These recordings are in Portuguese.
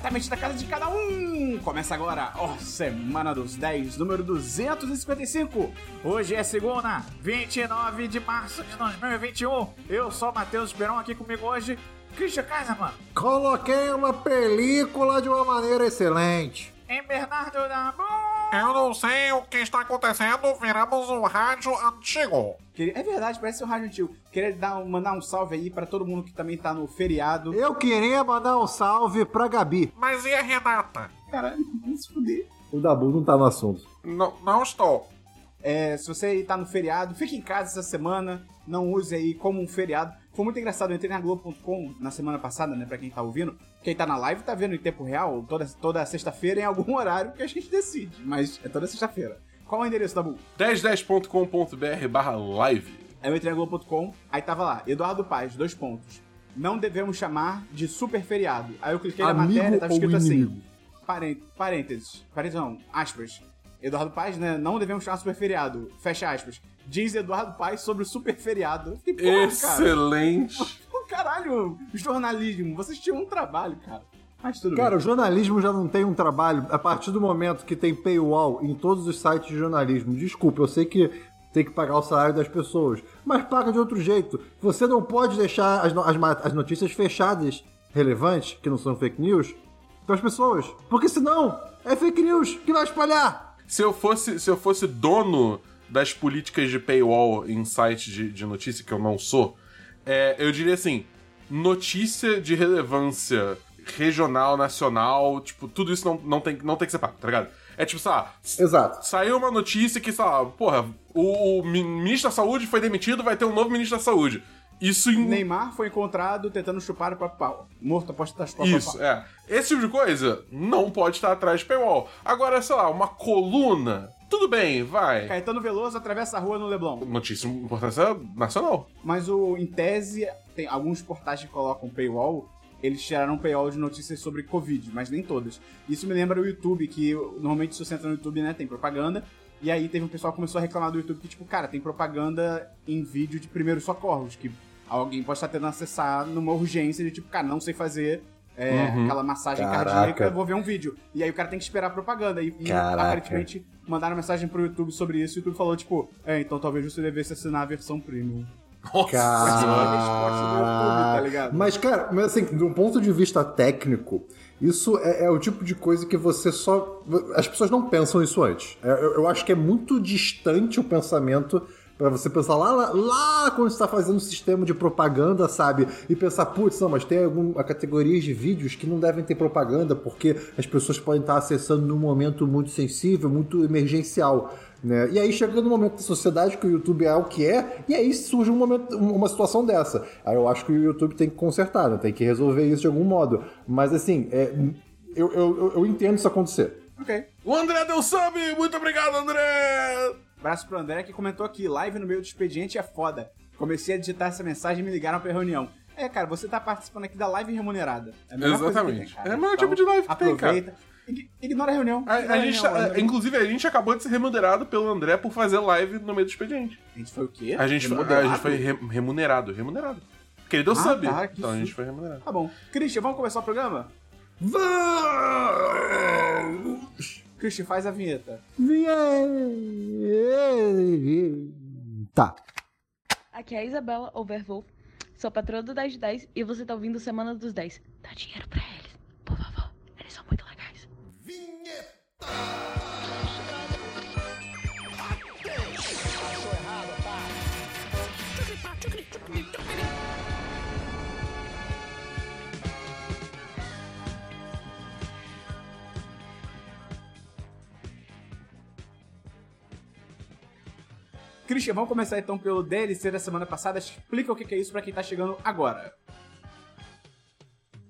diretamente da casa de cada um. Começa agora, ó, Semana dos 10, número 255. Hoje é segunda, 29 de março de 2021. Eu sou o Matheus Esperão aqui comigo hoje. Christian Kaiserman. Coloquei uma película de uma maneira excelente. Em Bernardo Dabu. Eu não sei o que está acontecendo, viramos um rádio antigo. É verdade, parece um rádio antigo. Queria dar, mandar um salve aí pra todo mundo que também tá no feriado. Eu queria mandar um salve pra Gabi. Mas e a Renata? Caralho, vamos se fuder. O Dabu não tá no assunto. Não, não estou. É, se você tá no feriado, fique em casa essa semana. Não use aí como um feriado. Foi muito engraçado, eu entrei na Globo.com na semana passada, né, pra quem tá ouvindo. Quem tá na live tá vendo em tempo real, toda, toda sexta-feira, em algum horário que a gente decide. Mas é toda sexta-feira. Qual é o endereço, Dabu? 1010.com.br barra live. Aí eu entrei na Globo.com, aí tava lá, Eduardo Paz, dois pontos. Não devemos chamar de super feriado. Aí eu cliquei na Amigo matéria, tava escrito inimigo? assim. Parên- Parênteses. Parênteses não, aspas. Eduardo Paz, né? Não devemos chamar super feriado. Fecha aspas. Diz Eduardo Paz sobre o super feriado. Fiquei, porra, cara. Excelente. Pô, Caralho, jornalismo, vocês tinham um trabalho, cara. Mas tudo Cara, o bem. jornalismo já não tem um trabalho a partir do momento que tem paywall em todos os sites de jornalismo. Desculpa, eu sei que tem que pagar o salário das pessoas, mas paga de outro jeito. Você não pode deixar as, no- as as notícias fechadas, relevantes, que não são fake news, para as pessoas. Porque senão é fake news que vai espalhar. Se eu fosse, se eu fosse dono das políticas de paywall em site de, de notícia, que eu não sou, é, eu diria assim: notícia de relevância regional, nacional, tipo, tudo isso não, não, tem, não tem que ser pago, tá ligado? É tipo, sei lá, Exato. saiu uma notícia que, sei lá, porra, o, o mi- ministro da saúde foi demitido, vai ter um novo ministro da saúde. Isso em. Neymar foi encontrado tentando chupar o próprio pau. Morto após estar chupando o Isso, pau. é. Esse tipo de coisa não pode estar atrás de paywall. Agora, sei lá, uma coluna, tudo bem, vai. Caetano Veloso atravessa a rua no Leblon. Notícia de importância nacional. Mas o, em tese, tem alguns portais que colocam paywall, eles tiraram paywall de notícias sobre Covid, mas nem todas. Isso me lembra o YouTube, que normalmente se você entra no YouTube, né, tem propaganda. E aí teve um pessoal que começou a reclamar do YouTube que, tipo, cara, tem propaganda em vídeo de primeiros socorros, que alguém pode estar tentando acessar numa urgência de, tipo, cara, não sei fazer é, aquela massagem Caraca. cardíaca, vou ver um vídeo. E aí o cara tem que esperar a propaganda. E, e aparentemente mandaram mensagem pro YouTube sobre isso e o YouTube falou, tipo, é, então talvez você devesse assinar a versão premium. Nossa Essa foi a senhora. resposta do YouTube, tá ligado? Mas, cara, mas assim, de um ponto de vista técnico, isso é, é o tipo de coisa que você só. As pessoas não pensam isso antes. É, Eu, eu acho que é muito distante o pensamento pra você pensar lá, lá, lá quando você tá fazendo um sistema de propaganda, sabe? E pensar, putz, não, mas tem alguma categorias de vídeos que não devem ter propaganda porque as pessoas podem estar acessando num momento muito sensível, muito emergencial. Né? E aí chega no momento da sociedade que o YouTube é o que é, e aí surge um momento, uma situação dessa. Aí eu acho que o YouTube tem que consertar, né? tem que resolver isso de algum modo. Mas assim, é, eu, eu- eu entendo isso acontecer. Ok. O André deu sub! Muito obrigado, André! Abraço pro André que comentou aqui, live no meio do expediente é foda. Comecei a digitar essa mensagem e me ligaram pra reunião. É, cara, você tá participando aqui da live remunerada. É a Exatamente. tem. É o melhor tipo de live que tem, cara. aproveita. Ig- Ignora a reunião. A, Ignora a gente, reunião, tá- André. inclusive, a gente acabou de ser remunerado pelo André por fazer live no meio do expediente. A gente foi o quê? A gente, foi- a gente foi re- remunerado, remunerado. Porque ele deu Ah, sub. tá, então a gente foi remunerado. Tá bom. Christian, vamos começar o programa? Vamos! Christian, faz a vinheta. Tá. Aqui é a Isabela Overwolf, sou patroa do 10 de 10 e você tá ouvindo Semana dos 10. Dá dinheiro pra eles, por favor, eles são muito legais. Christian, vamos começar então pelo DLC da semana passada. Explica o que é isso pra quem tá chegando agora.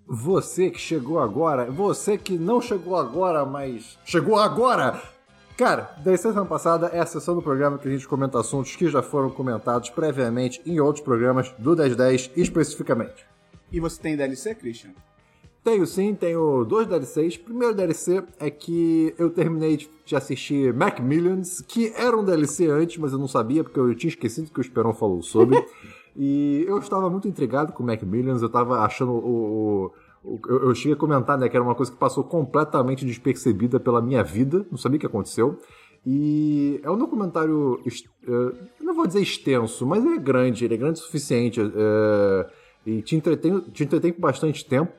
Você que chegou agora, você que não chegou agora, mas chegou agora! Cara, da semana passada é a sessão do programa que a gente comenta assuntos que já foram comentados previamente em outros programas do 1010 especificamente. E você tem DLC, Christian? Tenho sim, tenho dois DLCs. Primeiro DLC é que eu terminei de- assistir Macmillions, que era um DLC antes, mas eu não sabia, porque eu tinha esquecido que o Esperão falou sobre. e eu estava muito intrigado com Macmillions, eu estava achando o, o, Eu, eu cheguei a comentar, né, que era uma coisa que passou completamente despercebida pela minha vida, não sabia o que aconteceu. E é um documentário, eu não vou dizer extenso, mas ele é grande, ele é grande o suficiente. é, e te entretém, te entretém por bastante tempo,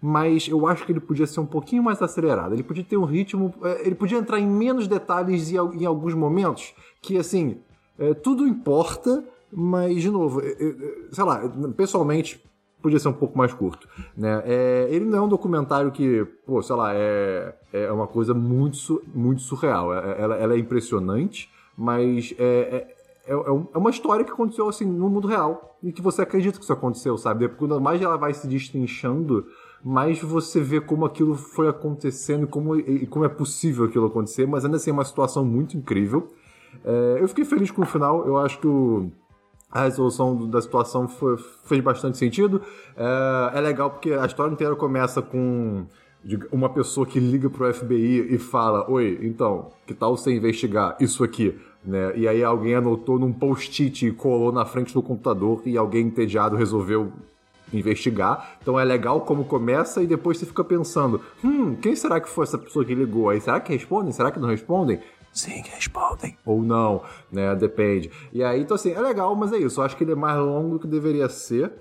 mas eu acho que ele podia ser um pouquinho mais acelerado. Ele podia ter um ritmo, é, ele podia entrar em menos detalhes em, al- em alguns momentos, que assim, é, tudo importa, mas de novo, é, sei lá, pessoalmente podia ser um pouco mais curto, né? É, ele não é um documentário que, pô, sei lá, é, é uma coisa muito, muito surreal. Ela, ela é impressionante, mas é, é, é, um- é uma história que aconteceu assim no mundo real e que você acredita que isso aconteceu, sabe? Quando mais ela vai se destrinchando, mais você vê como aquilo foi acontecendo e como, e como é possível aquilo acontecer, mas ainda assim é uma situação muito incrível. É, eu fiquei feliz com o final, eu acho que o, a resolução da situação foi- fez bastante sentido. É, é legal porque a história inteira começa com uma pessoa que liga pro FBI e fala: Oi, então, que tal você investigar isso aqui? Né? E aí alguém anotou num post-it e colou na frente do computador e alguém entediado resolveu investigar. Então é legal como começa e depois você fica pensando: hum, quem será que foi essa pessoa que ligou? Aí será que respondem? Será que não respondem? Sim, respondem. Ou não, né? Depende. E aí, então assim, é legal, mas é isso. Eu acho que ele é mais longo do que deveria ser.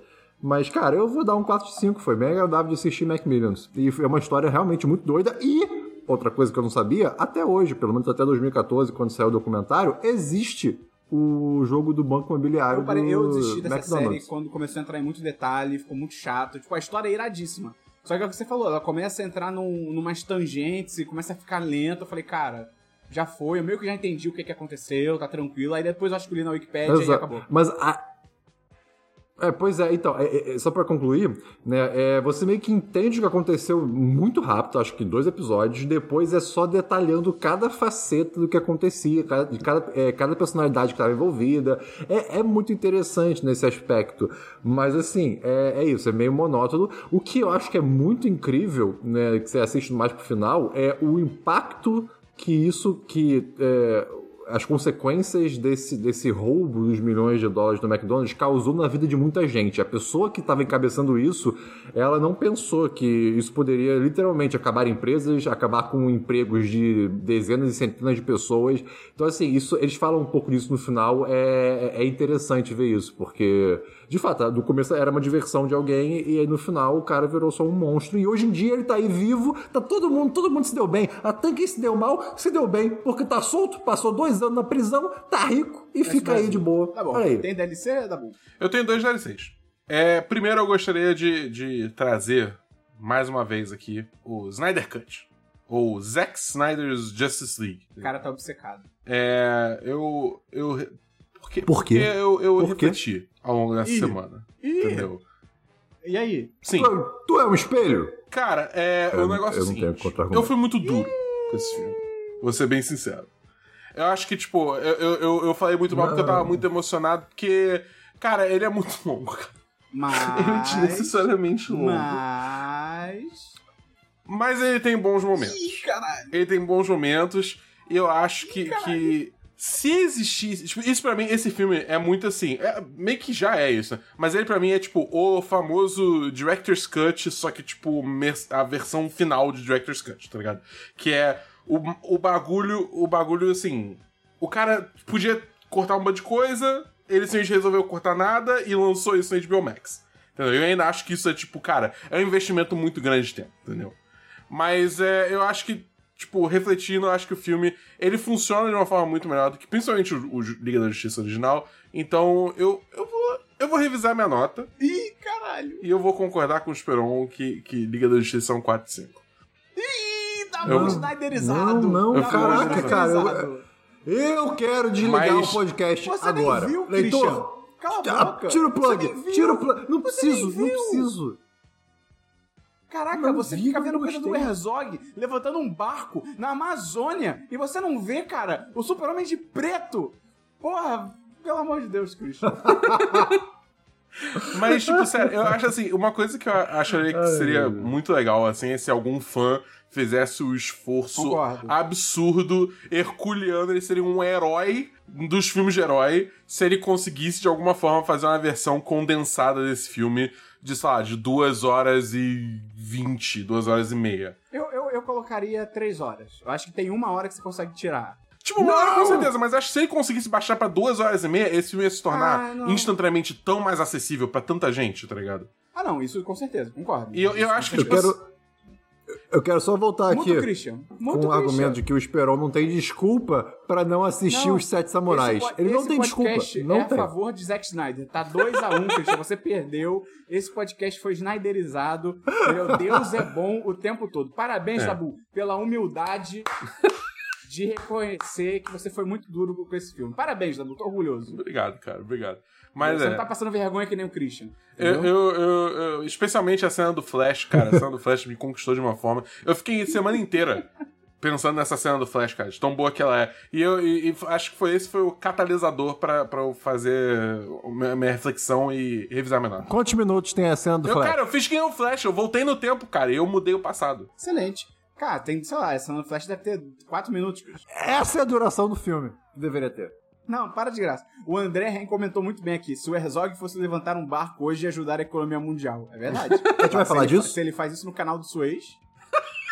Mas, cara, eu vou dar um 4 de 5. Foi bem agradável de assistir Macmillions. E é uma história realmente muito doida. E, outra coisa que eu não sabia, até hoje, pelo menos até 2014, quando saiu o documentário, existe o jogo do Banco Imobiliário Eu, parei, eu desisti dessa McDonald's. série quando começou a entrar em muito detalhe, ficou muito chato. Tipo, a história é iradíssima. Só que é o que você falou, ela começa a entrar num, numas tangentes e começa a ficar lenta. Eu falei, cara, já foi, eu meio que já entendi o que, que aconteceu, tá tranquilo. Aí depois eu acho que li na Wikipedia e acabou. Mas a... É, pois é, então, é, é, é, só pra concluir, né, é, você meio que entende o que aconteceu muito rápido, acho que em dois episódios, depois é só detalhando cada faceta do que acontecia, cada, de cada, é, cada personalidade que estava envolvida, é, é muito interessante nesse aspecto, mas assim, é, isso, é meio monótono, o que eu acho que é muito incrível, né, que você assiste mais pro final, é o impacto que isso, que as consequências desse, desse roubo dos milhões de dólares do McDonald's causou na vida de muita gente. A pessoa que estava encabeçando isso, ela não pensou que isso poderia literalmente acabar empresas, acabar com empregos de dezenas e centenas de pessoas. Então, assim, isso, eles falam um pouco disso no final. É, é interessante ver isso, porque, de fato, no começo era uma diversão de alguém e aí no final o cara virou só um monstro. E hoje em dia ele tá aí vivo, tá todo mundo, todo mundo se deu bem. Até quem se deu mal, se deu bem, porque tá solto, passou dois anos na prisão, tá rico e fica aí de boa. Tá bom. Aí. Tem DLC? Tá bom. Eu tenho dois DLCs. É, primeiro, eu gostaria de, de trazer, mais uma vez aqui, o Snyder Cut. Ou Zack Snyder's Justice League. O cara tá obcecado. É, eu. eu porque, Por quê? Porque eu, eu Por quê? refleti ao longo dessa Ih. semana. Ih, Entendeu? e aí? Sim. Tu, tu é um espelho? Cara, é, Eu o não- negócio é eu o não tenho. Eu fui muito duro com esse filme. Vou ser bem sincero. Eu acho que, tipo, eu, eu, eu- falei muito mal porque eu tava Não. muito emocionado, porque, cara, ele é muito longo. cara. Ele é Mas. desnecessariamente longo. Mas. Mas ele tem bons momentos. Ih, caralho. Ele tem bons momentos. E eu acho que, que se existisse. Tipo, isso pra mim, esse filme é muito assim. é- meio que já é isso, né? Mas ele pra mim é tipo o famoso Director's Cut, só que, tipo, a versão final de Director's Cut, tá ligado? Que é o, o bagulho. O bagulho assim. O cara podia cortar um monte de coisa, ele simplesmente resolveu cortar nada e lançou isso no HBO Max. Entendeu? Eu ainda acho que isso é tipo, cara, é um investimento muito grande de tempo, entendeu? Mas é, eu acho que, tipo, refletindo, acho que o filme ele funciona de uma forma muito melhor do que principalmente o, o Liga da Justiça original. Então eu, eu, vou, eu vou revisar minha nota Ih, caralho. e eu vou concordar com o Esperon que, que Liga da Justiça são 4 e 5. Ih, tá Eu- muito snyderizado. Não, não, Tá caraca, cara, eu-. Eu quero desligar Mas- o podcast Você agora. nem viu, Leitor, Christian. Cala a boca. tira o plug, tira o plug. Não Você preciso, não viu. preciso. Caraca, Não você vi, fica vendo coisa do. Herzog levantando um barco na Amazônia e você não vê, cara, o super-homem de preto. Porra, pelo amor de Deus, Christian. Mas, tipo, sério, eu acho assim, uma coisa que eu acharia que seria muito legal, assim, é se algum fã fizesse o esforço Concordo. absurdo, herculeano, ele seria um herói dos filmes de herói, se ele conseguisse de alguma forma fazer uma versão condensada desse filme de, sei lá, de duas horas e vinte, duas horas e meia. Eu, eu, eu colocaria três horas. Eu acho que tem uma hora que você consegue tirar. Tipo, uma hora com certeza, mas acho que se ele conseguisse baixar pra duas horas e meia, esse filme ia se tornar Ah, não. instantaneamente tão mais acessível pra tanta gente, tá ligado? Ah, não, isso com certeza, concordo. E eu, eu acho que, Eu tipo, quero, eu quero só voltar Muito aqui Christian. com Muito o Christian. argumento de que o Esperon não tem desculpa pra não assistir Não, os Sete Samurais. esse Ele não esse tem desculpa. podcast Não é tem. a favor de Zack Snyder. Tá 2x1, um, Christian. Você perdeu. Esse podcast foi snyderizado. Meu Deus é bom o tempo todo. Parabéns, É. Tabu, pela humildade de reconhecer que você foi muito duro com esse filme. Parabéns, Tabu. Tô orgulhoso. Obrigado, cara, obrigado. Mas você é. não tá passando vergonha que nem o Christian. Eu, eu- eu- eu- especialmente a cena do Flash, cara. A cena do Flash me conquistou de uma forma. Eu fiquei a semana inteira pensando nessa cena do Flash, cara, de tão boa que ela é. E eu e- e acho que foi esse foi o catalisador pra, pra eu fazer a minha, minha reflexão e revisar minha nota. Quantos minutos tem a cena do Eu, Flash? cara, eu fiz que nem o Flash, eu voltei no tempo, cara, e eu mudei o passado. Excelente. Cara, tem, sei lá, essa Flash deve ter 4 minutos. Essa é a duração do filme. Deveria ter. Não, para de graça. O André Ren comentou muito bem aqui. Se o Herzog fosse levantar um barco hoje e ajudar a economia mundial. É verdade. A gente vai falar disso? Se ele faz isso no canal do Suez.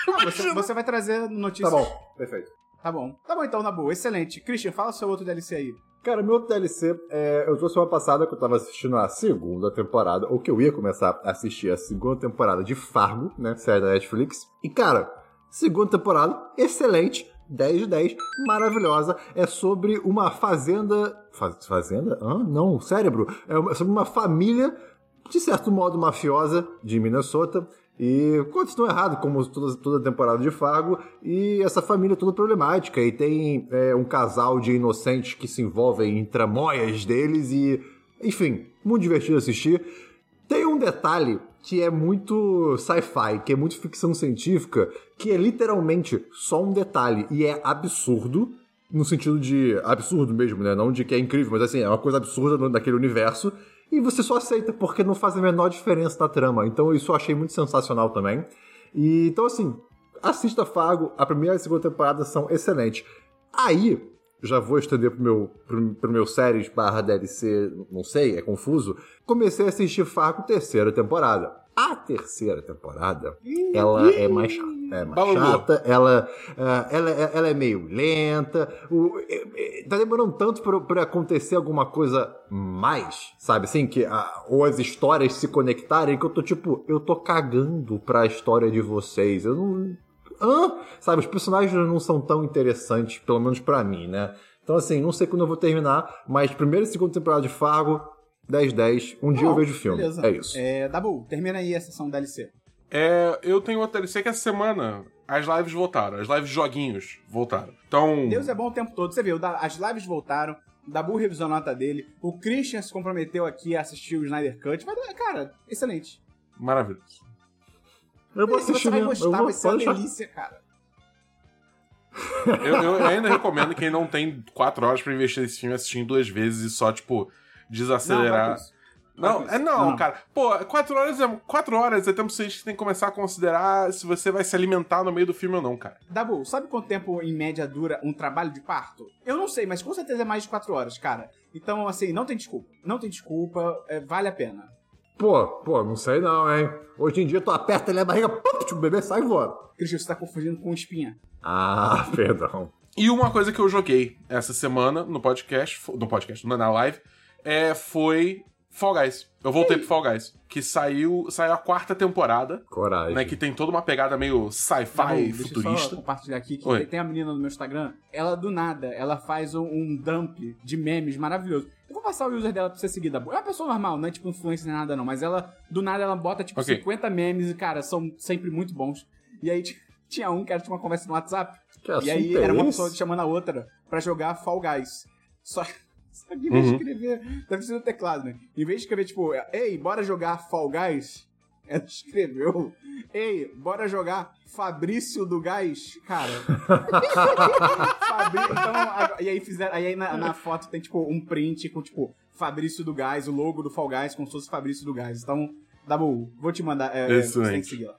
Ah, você, você vai trazer Tá notícias. bom, perfeito. Tá bom. Tá bom então, na boa. Excelente. Christian, fala o seu outro DLC aí. Cara, meu outro DLC, é, eu trouxe uma passada que eu tava assistindo a segunda temporada, ou que eu ia começar a assistir a segunda temporada de Fargo, né, série da Netflix. E, cara, segunda temporada, excelente, 10 de 10, maravilhosa. É sobre uma fazenda... Faz- fazenda? Hã? Não, cérebro. É sobre uma família, de certo modo, mafiosa, de Minnesota, e continua errado, como toda, toda temporada de Fargo, e essa família é toda problemática, e tem é, um casal de inocentes que se envolvem em tramóias deles, e enfim, muito divertido assistir. Tem um detalhe que é muito sci-fi, que é muito ficção científica, que é literalmente só um detalhe, e é absurdo, no sentido de absurdo mesmo, né? Não de que é incrível, mas assim, é uma coisa absurda naquele universo. E você só aceita, porque não faz a menor diferença na trama. Então isso eu achei muito sensacional também. E então, assim, assista Fargo, a primeira e a segunda temporada são excelentes. Aí, já vou estender pro meu, pro, pro meu séries barra DLC, não sei, é confuso. Comecei a assistir Fargo terceira temporada. A terceira temporada, ela é mais chata. É mais chata, ela, ah, ela, ela é meio lenta. O, é- é- tá demorando tanto pra, pra acontecer alguma coisa mais, sabe? Assim, que ah, ou as histórias se conectarem, que eu tô tipo, eu tô cagando pra história de vocês. Eu não. Hã? Sabe, os personagens não são tão interessantes, pelo menos pra mim, né? Então, assim, não sei quando eu vou terminar, mas primeira e segunda temporada de Fargo, 10-10. Um dia eu vejo o filme. Beleza. É isso. É, Dabu, termina aí a sessão DLC. É, eu tenho outro DLC que essa semana as lives voltaram, as lives de joguinhos voltaram. Então, Deus é bom o tempo todo. Você viu, as lives voltaram, o Dabu revisou a nota dele, o Christian se comprometeu aqui a assistir o Snyder Cut. Dar, cara, excelente. maravilhoso. Eu vou Você assistir vai mesmo. gostar, vou vai ser uma delícia, cara. Eu, eu ainda recomendo quem não tem quatro horas pra investir nesse filme assistir duas vezes e só, tipo, desacelerar. Não, vai. Não, Vai é não, Não. cara. Pô, quatro horas é quatro horas é tempo suficiente que tem que começar a considerar se você vai se alimentar no meio do filme ou não, cara. Dabu, sabe quanto tempo em média dura um trabalho de parto? Eu não sei, mas com certeza é mais de 4 horas, cara. Então, assim, não tem desculpa. Não tem desculpa, é, vale a pena. Pô, pô, não sei não, hein? Hoje em dia tu aperta ali a barriga, pum, o bebê sai e voa. Christian, você tá confundindo com espinha. Ah, perdão. E uma coisa que eu joguei essa semana no podcast, no podcast, na na live, é, foi Fall Guys. Eu voltei pro Fall Guys, que saiu, saiu a quarta temporada, Coragem. né, que tem toda uma pegada meio sci-fi deixa eu só futurista. compartilhar aqui que Oi. tem- tem a menina no meu Instagram. Ela, do nada, ela faz um, um dump de memes maravilhoso. Eu vou passar o user dela pra você seguir, Dabu. É uma pessoa normal, não é tipo influencer nem nada não. Mas ela, do nada, ela bota tipo Ok. 50 memes e, cara, são sempre muito bons. E aí tinha um que era tipo uma conversa no WhatsApp. Que E aí é era uma pessoa chamando a outra pra jogar Fall Guys. Só, só que em Uhum. vez de escrever. Deve ser no teclado, né? Em vez de escrever, tipo, ei, bora jogar Fall Guys, ela escreveu: Ei, bora jogar Fabrício do Gás? Cara. Fabrí... Então, e aí fizeram. Aí na, na foto tem, tipo, um print com, tipo, Fabrício do Gás, o logo do Fall Guys, como se fosse Fabrício do Gás. Então, Dabu, vou te mandar. É, é, você tem Excelente. que seguir lá.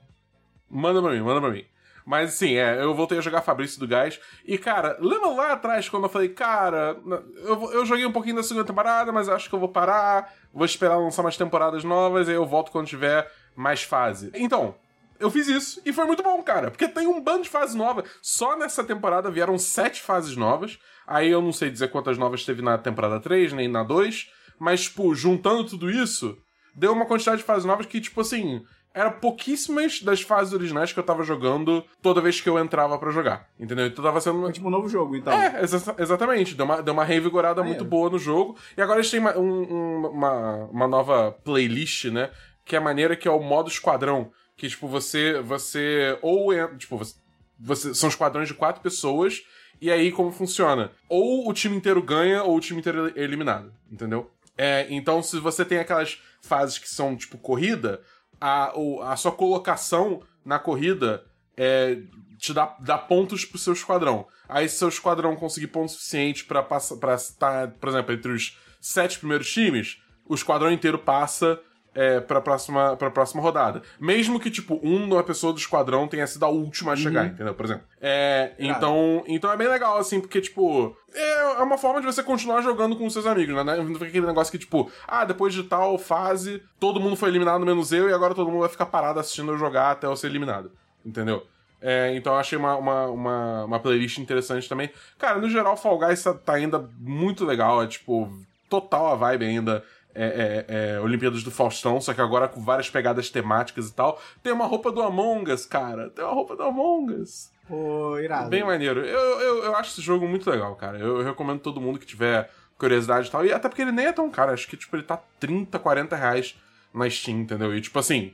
Manda pra mim, manda pra mim. Mas assim, é, eu voltei a jogar Fabrício do Gás. E, cara, lembra lá atrás quando eu falei, cara, eu, eu joguei um pouquinho da segunda temporada, mas acho que eu vou parar, vou esperar lançar mais temporadas novas, e aí eu volto quando tiver mais fase. Então, eu fiz isso e foi muito bom, cara, porque tem um bando de fase nova. Só nessa temporada vieram sete fases novas. Aí eu não sei dizer quantas novas teve na temporada 3, nem na 2, mas, tipo, juntando tudo isso, deu uma quantidade de fases novas que, tipo assim, era pouquíssimas das fases originais que eu tava jogando toda vez que eu entrava pra jogar. Entendeu? Então tava sendo. Foi tipo um novo jogo, então. É, exa- exatamente. Deu uma, deu uma revigorada Maneiro. muito boa no jogo. E agora eles têm uma, um- um- uma, uma nova playlist, né? Que é maneira que é o modo esquadrão. Que, tipo, você. Você. Ou é. Tipo, você, você- são esquadrões de quatro pessoas. E aí, como funciona? Ou o time inteiro ganha, ou o time inteiro é eliminado. Entendeu? É, então, se você tem aquelas fases que são, tipo, corrida, a, a sua colocação na corrida é, te dá, dá pontos pro seu esquadrão. Aí, se seu esquadrão conseguir pontos suficientes pra passar, para estar, por exemplo, entre os sete primeiros times, o esquadrão inteiro passa é, pra, próxima, pra próxima rodada. Mesmo que, tipo, uma pessoa do esquadrão tenha sido a última a chegar, entendeu? Por exemplo. É, então, então é bem legal, assim, porque, tipo, é é uma forma de você continuar jogando com os seus amigos, né? Não fica aquele negócio que, tipo, ah, depois de tal fase, todo mundo foi eliminado menos eu, e agora todo mundo vai ficar parado assistindo eu jogar até eu ser eliminado. Entendeu? É, então eu achei uma, uma, uma, uma playlist interessante também. Cara, no geral, Fall Guys tá, tá ainda muito legal. É tipo, total a vibe ainda. É, é, é Olimpíadas do Faustão, só que agora com várias pegadas temáticas e tal. Tem uma roupa do Among Us, cara. Tem uma roupa do Among Us. Pô, irado. Bem maneiro. Eu, eu, eu acho esse jogo muito legal, cara. Eu, eu recomendo todo mundo que tiver curiosidade e tal. E até porque ele nem é tão caro. Acho que, tipo, ele tá 30, 40 reais na Steam, entendeu? E, tipo assim,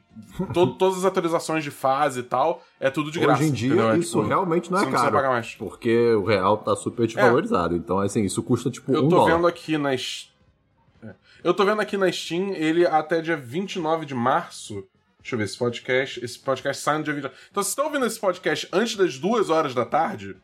to- todas as atualizações de fase e tal, é tudo de graça. Hoje em dia? É, isso tipo, realmente não é você não caro. pagar mais. Porque o real tá super desvalorizado. Então, assim, isso custa tipo Eu um tô dólar. vendo aqui nas. Eu tô vendo aqui na Steam, ele até dia 29 de março. Deixa eu ver, esse podcast. Esse podcast sai no dia 29. Então, se você tá ouvindo esse podcast antes das 2 horas da tarde,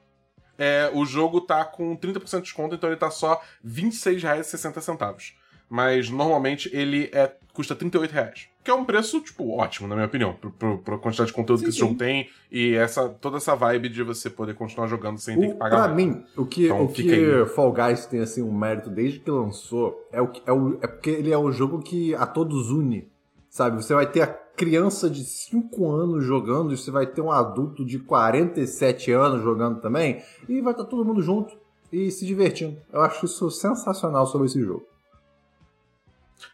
é, o jogo tá com 30% de desconto, então ele tá só R$ 26,60. Mas normalmente ele é, custa 38 reais. Que é um preço, tipo, ótimo, na minha opinião, pro, pra quantidade de conteúdo Sim, que esse sim. jogo tem e essa, toda essa vibe de você poder continuar jogando sem ter O, que pagar pra mim, o que, Então, o que aí. Fall Guys tem assim um mérito desde que lançou é, o, que- é, o, é porque ele é o jogo que a todos une. Sabe? Você vai ter a criança de 5 anos jogando e você vai ter um adulto de 47 anos jogando também e vai estar todo mundo junto e se divertindo. Eu acho isso sensacional sobre esse jogo.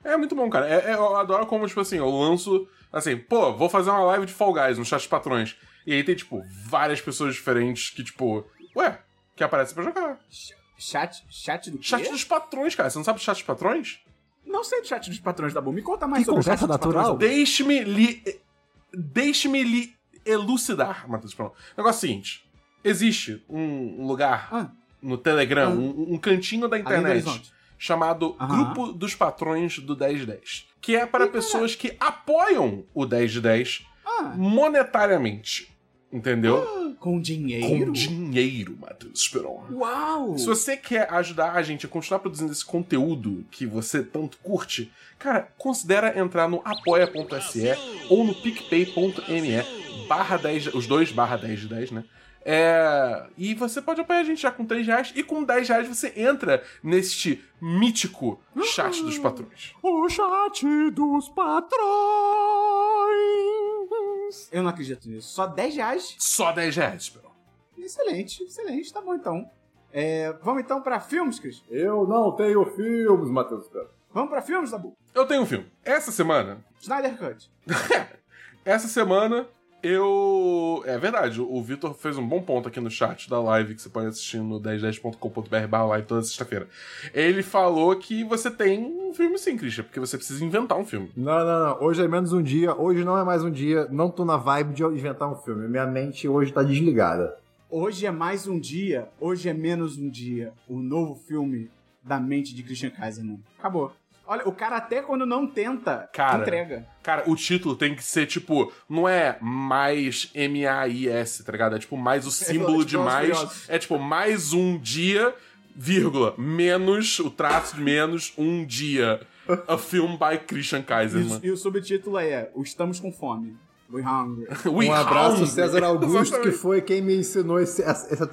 É muito bom, cara. É- é- eu adoro como, tipo assim, eu lanço. Assim, pô, vou fazer uma live de Fall Guys no chat de patrões. E aí tem, tipo, várias pessoas diferentes que, tipo, ué, que aparecem pra jogar. Chat, chat do quê? Chat dos patrões, cara. Você não sabe do chat dos patrões? Não sei do chat dos patrões da Boom. Me conta mais Que sobre o chat conversa dos natural. Deixe-me lhe. Deixe-me lhe elucidar, Matheus Pronto. O negócio é o seguinte: existe um lugar Ah. no Telegram, Ah. um, um cantinho da Além do internet. Chamado Aham. Grupo dos Patrões do 1010. Que é para pessoas que apoiam o 1010 Ah, monetariamente. Entendeu? com dinheiro? Com dinheiro, Matheus Esperon. Uau! Se você quer ajudar a gente a continuar produzindo esse conteúdo que você tanto curte, cara, considera entrar no apoia.se ou no picpay.me barra 10, os dois barra 10 de 10, né? É, e você pode apoiar a gente já com 3 reais e com 10 reais você entra neste mítico chat dos patrões. O chat dos patrões. Eu não acredito nisso. Só 10 reais? Só 10 reais, Esperon. Excelente, excelente. Tá bom então. É, vamos então pra filmes, Cris? Eu não tenho filmes, Matheus. Vamos pra filmes, Dabu? Eu tenho um filme. Essa semana Snyder Cut. Essa semana eu. É verdade, o Vitor fez um bom ponto aqui no chat da live que você pode assistir no 1010.com.br barra live toda sexta-feira. Ele falou que você tem um filme sim, Christian, porque você precisa inventar um filme. Não, não, não. Hoje é menos um dia. Hoje não é mais um dia. Não tô na vibe de inventar um filme. Minha mente hoje tá desligada. Hoje é mais um dia, hoje é menos um dia. O novo filme da mente de Christian Kaiserman. Acabou. Olha, o cara até quando não tenta, Cara. entrega. Cara, o título tem que ser, tipo, não é mais M-A-I-S, tá ligado? É tipo mais o símbolo de e mais. É tipo mais um dia, vírgula, menos o traço de menos um dia. A film by Christian E, Kaiserman. o- e o subtítulo é O Estamos com Fome. We hungry. We Um abraço, Hound. César Augusto, que foi quem me ensinou esse- essa essa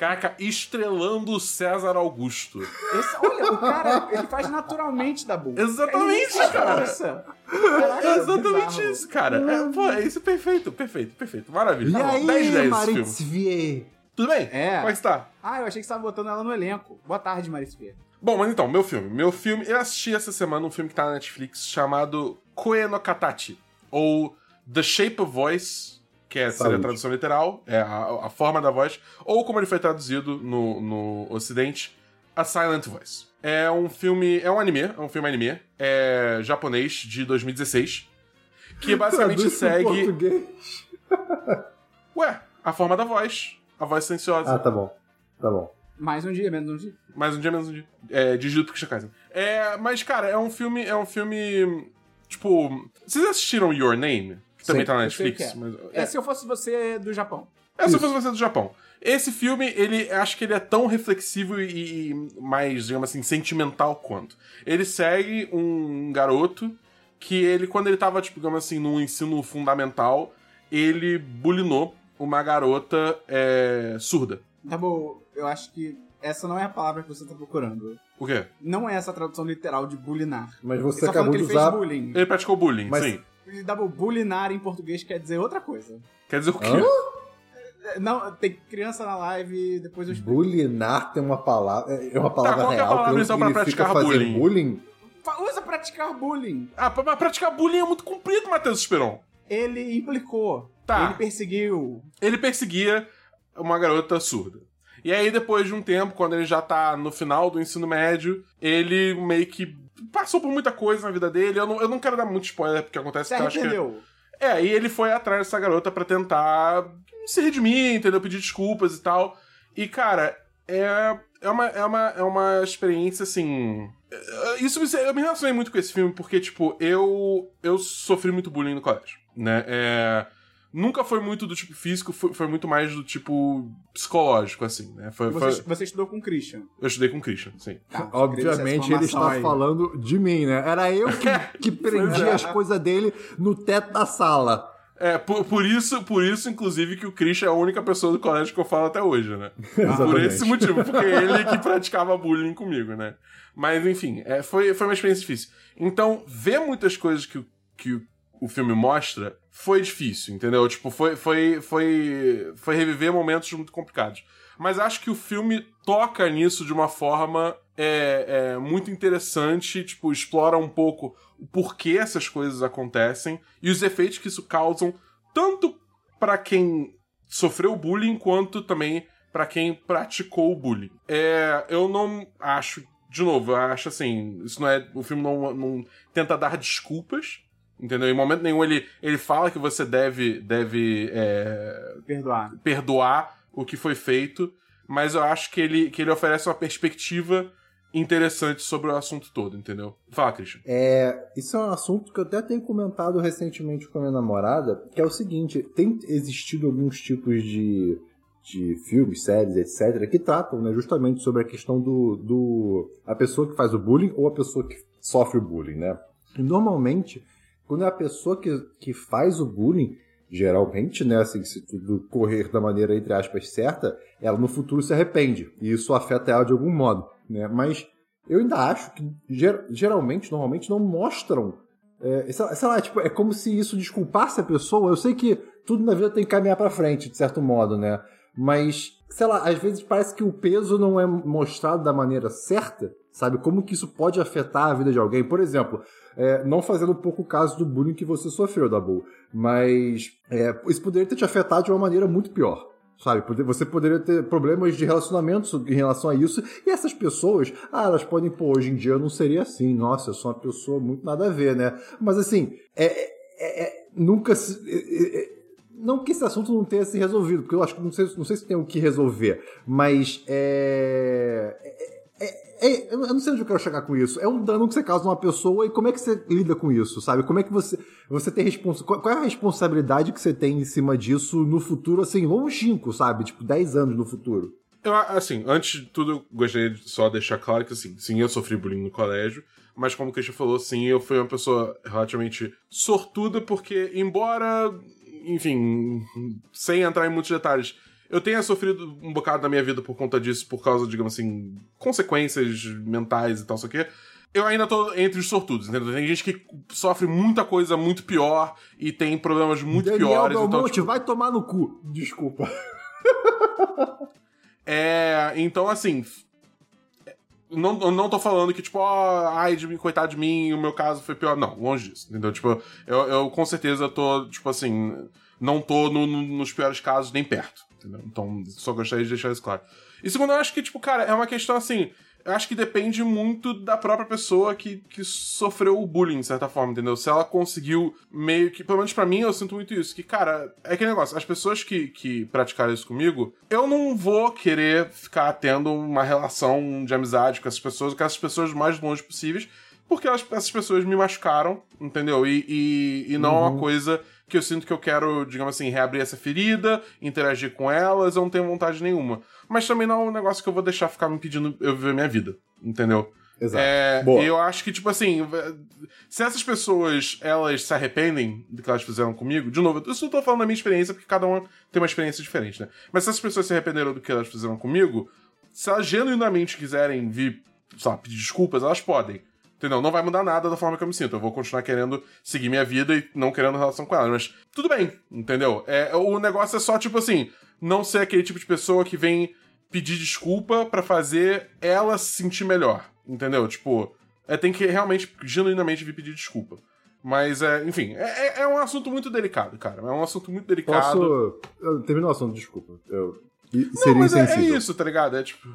Caraca, estrelando o César Augusto. Esse- olha, o cara, ele faz naturalmente da boca. Exatamente, Ele cara. Nossa. Caraca, É exatamente isso, cara. É, pô, é isso é perfeito, perfeito, perfeito. Maravilha. E Tá aí, 10 10 esse filme. Maritz Vier? Tudo bem? É. Como é que está? Ah, eu achei que você tava botando ela no elenco. Boa tarde, Marisfia. Bom, mas então, meu filme. Meu filme, eu assisti essa semana um filme que tá na Netflix chamado Koe no Katachi, ou The Shape of Voice, que é, seria a tradução literal, é a, a forma da voz, ou como ele foi traduzido no, no ocidente, A Silent Voice. É um filme, é um anime, é um filme anime, é japonês de 2016, que basicamente segue, português. ué, a forma da voz, a voz silenciosa. Ah, tá bom. Tá bom. Mais um dia, menos um dia. Mais um dia, menos um dia. É, dirigido por Kaiser. É, mas, cara, é um filme. É um filme. Tipo. Vocês assistiram Your Name? Que também tá na Netflix. é. Mas, É, se eu fosse você do Japão. é, se eu fosse você do Japão. Esse filme, ele acho que ele é tão reflexivo e, e mais, digamos assim, sentimental quanto. Ele segue um garoto que ele, quando ele tava, tipo, digamos assim, no ensino fundamental, ele bulinou uma garota é, surda. Tá bom, eu acho que essa não é a palavra que você tá procurando. O quê? Não é essa a tradução literal de bulinar. Mas Ele você só acabou de ele usar. fez bullying. Ele praticou bullying, Mas- sim. E Double, bulinar em português quer dizer outra coisa. Quer dizer o quê? Hã? É, Não, tem criança na live, depois eu explico. Bulinar tem uma palavra. É uma palavra qual que é a real palavra, que pra praticar fazer bullying? bullying. Usa praticar bullying. Ah, pra, pra praticar bullying é muito comprido, Matheus Esperon. Ele implicou. Tá. Ele perseguiu. Ele perseguia uma garota surda. E aí, depois de um tempo, quando ele já tá no final do ensino médio, ele meio que passou por muita coisa na vida dele. Eu não, eu não quero dar muito spoiler porque acontece que eu acho que. É, aí ele foi atrás dessa garota pra tentar se redimir, entendeu? Pedir desculpas e tal. E, cara, é, é, uma, é, uma, é uma experiência assim. é, Isso eu me relacionei muito com esse filme porque, tipo, eu, eu sofri muito bullying no colégio, né? É, nunca foi muito do tipo físico, foi, foi muito mais do tipo psicológico, assim, né? Foi, foi- Você, você estudou com o Christian. eu estudei com o Christian, sim. Tá, Obviamente queria ele está aí. falando de mim, né? Era eu que, que prendia as coisas dele no teto da sala. É, por, por isso, por isso, inclusive, que o Christian é a única pessoa do colégio que eu falo até hoje, né? Por esse motivo, porque ele que praticava bullying comigo, né? Mas, enfim, é, foi, foi uma experiência difícil. Então, ver muitas coisas que, que o filme mostra foi difícil, entendeu? Tipo, foi, foi, foi, foi reviver momentos muito complicados. Mas acho que o filme toca nisso de uma forma é, é, muito interessante, tipo, explora um pouco o porquê essas coisas acontecem e os efeitos que isso causam, tanto pra quem sofreu bullying, quanto também pra quem praticou o bullying. É, eu não acho, de novo, eu acho assim, isso não é, o filme não, não tenta dar desculpas, entendeu? Em momento nenhum ele, ele fala que você deve, deve é, Perdoar. perdoar o que foi feito, mas eu acho que ele, que ele oferece uma perspectiva interessante sobre o assunto todo, entendeu? Fala, Christian. É, isso é um assunto que eu até tenho comentado recentemente com a minha namorada, que é o seguinte, tem existido alguns tipos de, de filmes, séries, etc., que tratam né, justamente sobre a questão do, do a pessoa que faz o bullying ou a pessoa que sofre o bullying, né? E normalmente, quando é a pessoa que, que faz o bullying, geralmente, né, assim, se tudo correr da maneira, entre aspas, certa, ela no futuro se arrepende, e isso afeta ela de algum modo, né? Mas eu ainda acho que ger- geralmente, normalmente, não mostram. É, sei, lá, tipo, é como se isso desculpasse a pessoa. Eu sei que tudo na vida tem que caminhar pra frente, de certo modo, né? Mas, sei lá, às vezes parece que o peso não é mostrado da maneira certa, sabe? Como que isso pode afetar a vida de alguém. Por exemplo, é, não fazendo um pouco caso do bullying que você sofreu, Dabu, mas é, isso poderia ter te afetado de uma maneira muito pior. Sabe, você poderia ter problemas de relacionamento em relação a isso, e essas pessoas, ah, elas podem, pô, hoje em dia eu não seria assim, nossa, eu sou uma pessoa muito nada a ver, né? Mas assim, é, é- é- nunca se. É- é- não que esse assunto não tenha se resolvido, porque eu acho que não sei, não sei se tem o que resolver, mas é, é, É, eu não sei onde eu quero chegar com isso. É um dano que você causa numa pessoa e como é que você lida com isso, sabe? Como é que você. Você tem responsa qual, qual é a responsabilidade que você tem em cima disso no futuro, assim, longínquo, sabe? Tipo, 10 anos no futuro. Eu, assim, antes de tudo, eu gostaria de só deixar claro que, assim, sim, eu sofri bullying no colégio, mas como o Christian falou, sim, eu fui uma pessoa relativamente sortuda, porque, embora, enfim, sem entrar em muitos detalhes, eu tenha sofrido um bocado na minha vida por conta disso, por causa, digamos assim, consequências mentais e tal, sei o quê. Eu ainda tô entre os sortudos, entendeu? Tem gente que sofre muita coisa muito pior e tem problemas muito Daniel piores. Então, Belmonte, tipo, vai tomar no cu. Desculpa. É, então assim. Não, não tô falando que, tipo, ó, ai, de mim, coitado de mim, o meu caso foi pior. Não, longe disso, entendeu? Tipo, eu, eu com certeza tô, tipo assim, não tô no- no- nos piores casos nem perto, entendeu? Então, só gostaria de deixar isso claro. E segundo, eu acho que, tipo, cara, é uma questão assim. Eu acho que depende muito da própria pessoa que, que sofreu o bullying, de certa forma, entendeu? Se ela conseguiu meio que. Pelo menos pra mim, eu sinto muito isso. Que, cara, é aquele negócio. As pessoas que, que praticaram isso comigo, eu não vou querer ficar tendo uma relação de amizade com essas pessoas, com essas pessoas mais longe possíveis, porque elas- essas pessoas me machucaram, entendeu? E, e, e não é uma coisa que eu sinto que eu quero, digamos assim, reabrir essa ferida, interagir com elas, eu não tenho vontade nenhuma. Mas também não é um negócio que eu vou deixar ficar me impedindo eu viver minha vida, entendeu? Exato. É, Boa. eu acho que, tipo assim, se essas pessoas, elas se arrependem do que elas fizeram comigo, de novo, eu só tô falando da minha experiência, porque cada um tem uma experiência diferente, né? Mas se essas pessoas se arrependeram do que elas fizeram comigo, se elas genuinamente quiserem vir, sei lá, pedir desculpas, elas podem. Entendeu? Não vai mudar nada da forma que eu me sinto. Eu vou continuar querendo seguir minha vida e não querendo relação com elas. Mas tudo bem, entendeu? É, o negócio é só, tipo assim, não ser aquele tipo de pessoa que vem pedir desculpa pra fazer ela se sentir melhor. Entendeu? Tipo, é, tem que realmente, genuinamente vir pedir desculpa. Mas, é, enfim, é, é- é um assunto muito delicado, cara. É um assunto muito delicado. Posso. Eu termino o assunto, desculpa. Eu... Não, Seria mas é, é isso, tá ligado? É tipo.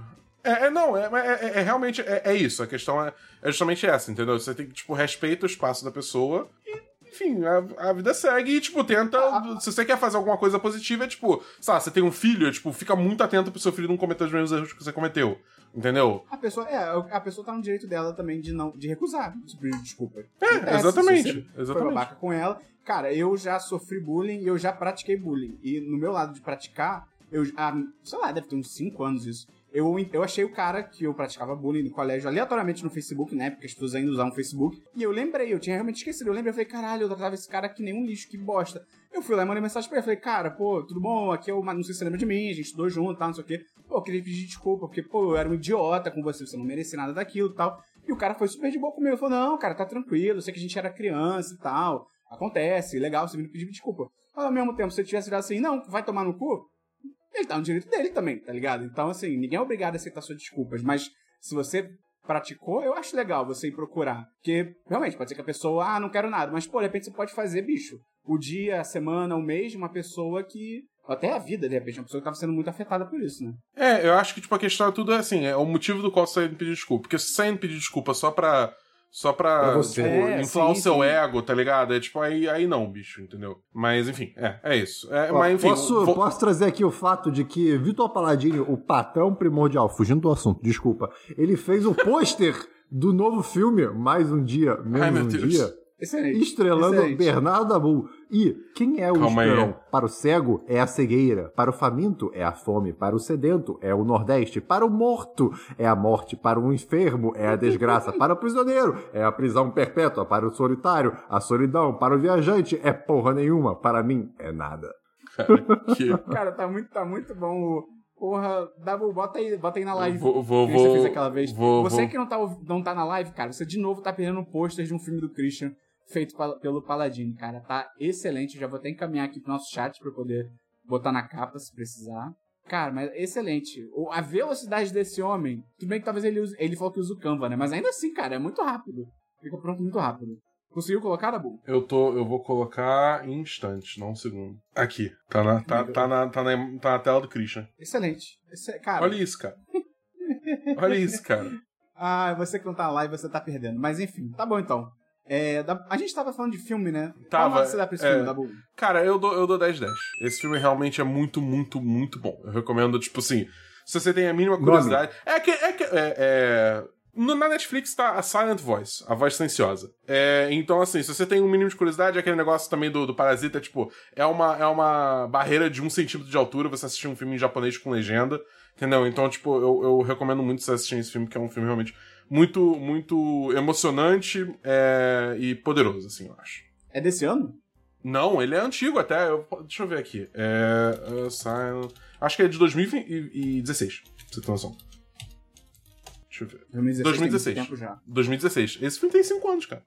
É, é- não, é, é- é- é realmente é, é isso. A questão é, é justamente essa, entendeu? Você tem que, tipo, respeita o espaço da pessoa e, enfim, a, a vida segue e, tipo, tenta. Se você quer fazer alguma coisa positiva, é tipo, sabe, você tem um filho, é, tipo, fica muito atento pro seu filho não cometer os mesmos erros que você cometeu. Entendeu? A pessoa, é, a pessoa tá no direito dela também de não de recusar de pedir desculpa. É, exatamente, se você Foi exatamente. babaca com ela. Cara, eu já sofri bullying e eu já pratiquei bullying. E no meu lado de praticar, eu, ah, sei lá, deve ter uns 5 anos isso. Eu, eu achei o cara que eu praticava bullying no colégio aleatoriamente no Facebook, né? Porque as pessoas ainda usavam Facebook. E eu lembrei, eu tinha realmente esquecido. Eu lembrei, eu falei, caralho, eu tratava esse cara que nem um lixo, que bosta. Eu fui lá e mandei mensagem pra ele. Falei, cara, pô, tudo bom? Aqui eu não sei se você lembra de mim, a gente estudou junto, tal, não sei o quê. Pô, eu queria pedir desculpa, porque, pô, eu era um idiota com você, você não merecia nada daquilo tal. E o cara foi super de boa comigo. Ele falou, não, cara, tá tranquilo, eu sei que a gente era criança e tal. Acontece, legal, você vindo pedir desculpa. Mas ao mesmo tempo, se ele tivesse virado assim, não, vai tomar no cu, ele tá no direito dele também, tá ligado? Então, assim, ninguém é obrigado a aceitar suas desculpas, mas se você praticou, eu acho legal você ir procurar. Porque, realmente, pode ser que a pessoa, ah, não quero nada, mas, pô, de repente você pode fazer, bicho, o dia, a semana, o mês uma pessoa que. Até a vida, de repente, uma pessoa que tava sendo muito afetada por isso, né? É, eu acho que, tipo, a questão é tudo assim, é o motivo do qual você sai pedir desculpa. Porque se você pedir desculpa só pra. Só pra, Pra você. tipo, É, inflar sim, o seu sim. ego, tá ligado? É tipo, aí, aí não, bicho, entendeu? Mas, enfim, é, é isso. É, Ó, mas, enfim, posso, vou- posso trazer aqui o fato de que Vitor Paladini, o patrão primordial, fugindo do assunto, desculpa, ele fez o pôster do novo filme Mais um Dia, Menos Ai, meu um Deus. Dia, Excelente. estrelando excelente. Bernardo Dabu. E quem é o Calma aí. esperão? Para o cego é a cegueira, para o faminto é a fome, para o sedento é o nordeste, para o morto é a morte, para o enfermo é a desgraça, para o prisioneiro é a prisão perpétua, para o solitário a solidão, para o viajante é porra nenhuma, para mim é nada. que- Cara, tá muito, tá muito bom. o- Porra, Dabu, bota aí, bota aí na live. Vou- vou- você vou- fez aquela vez. vou- você vou- que não tá, não tá na live, cara, você de novo tá perdendo um pôster de um filme do Christian feito pelo Paladino, cara. Tá excelente. Eu já vou até encaminhar aqui pro nosso chat pra eu poder botar na capa se precisar. Cara, mas excelente. A velocidade desse homem, tudo bem que talvez ele use, ele falou que usa o Canva, né? Mas ainda assim, cara, é muito rápido. Fica pronto muito rápido. Conseguiu colocar, Dabu? Eu tô. Eu vou colocar em instantes, não um segundo. Aqui. Tá na, tá, tá na, tá na, tá na tela do Christian. Excelente. Esse- cara, Olha isso, cara. Olha isso, cara. Ah, você que não tá na live, você tá perdendo. Mas enfim, tá bom então. É, da- a gente tava falando de filme, né? Tava, Qual você dá pra esse é. filme, Dabu? Cara, eu dou, eu dou 10 10. Esse filme realmente é muito, muito, muito bom. Eu recomendo, tipo assim, se você tem a mínima Nome. curiosidade. É que. É que é, é- no- na Netflix tá a Silent Voice, a voz silenciosa. É, então, assim, se você tem um mínimo de curiosidade, é aquele negócio também do, do Parasita, tipo, é uma, é uma barreira de um centímetro de altura você assistir um filme em japonês com legenda, entendeu? Então, tipo, eu, eu recomendo muito você assistir esse filme, que é um filme realmente muito, muito emocionante é, e poderoso, assim, eu acho. É desse ano? Não, ele é antigo até. eu- deixa eu ver aqui. É. Silent- Acho que é de 2016, pra você ter noção. Deixa eu ver. 2016. 2016. Tem muito tempo já. 2016. Esse filme tem 5 anos, cara.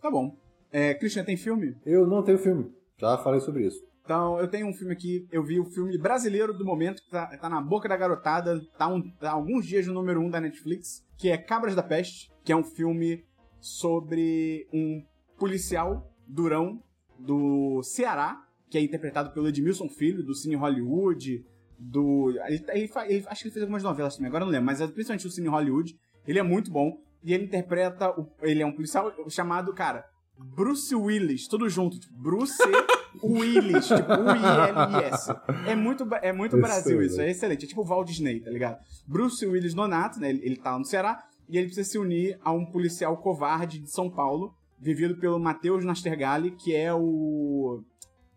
Tá bom. É, Christian, tem filme? Eu não tenho filme. Já falei sobre isso. Então, eu tenho um filme aqui, eu vi o filme brasileiro do momento, que tá, tá na boca da garotada, tá, um- tá alguns dias no número 1 um da Netflix, que é Cabras da Peste, que é um filme sobre um policial durão do Ceará, que é interpretado pelo Edmilson Filho, do Cine Hollywood, do... Ele, ele ele- acho que ele fez algumas novelas também, agora não lembro, mas é principalmente o Cine Hollywood. Ele é muito bom, e ele interpreta... o- ele é um policial chamado, cara, Bruce Willis, tudo junto, tipo, Bruce Willis, tipo, U-I-L-I-S. É muito, é muito Brasil isso, é excelente. É tipo o Walt Disney, tá ligado? Bruce Willis Nonato, né? Ele, ele tá no Ceará e ele precisa se unir a um policial covarde de São Paulo, vivido pelo Matheus Nastergalli, que é o.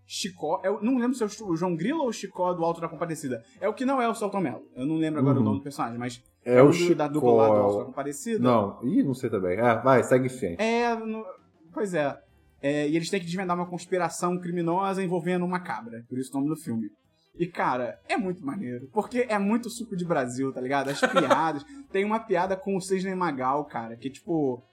Chicó. Eu não lembro se é o João Grilo ou o Chicó do Alto da Compadecida. É o que não é o Celton Mello. Eu não lembro agora Uhum. o nome do personagem, mas É o do- da Chicó, dupla lá do é o- Alto da Compadecida. Não, ih, não sei também. É, vai, segue em frente. É, no- pois é. É, E eles têm que desvendar uma conspiração criminosa envolvendo uma cabra. Por isso o nome do filme. E, cara, é muito maneiro. Porque é muito suco de Brasil, tá ligado? As piadas. Tem uma piada com o Cisne Magal, cara, que tipo.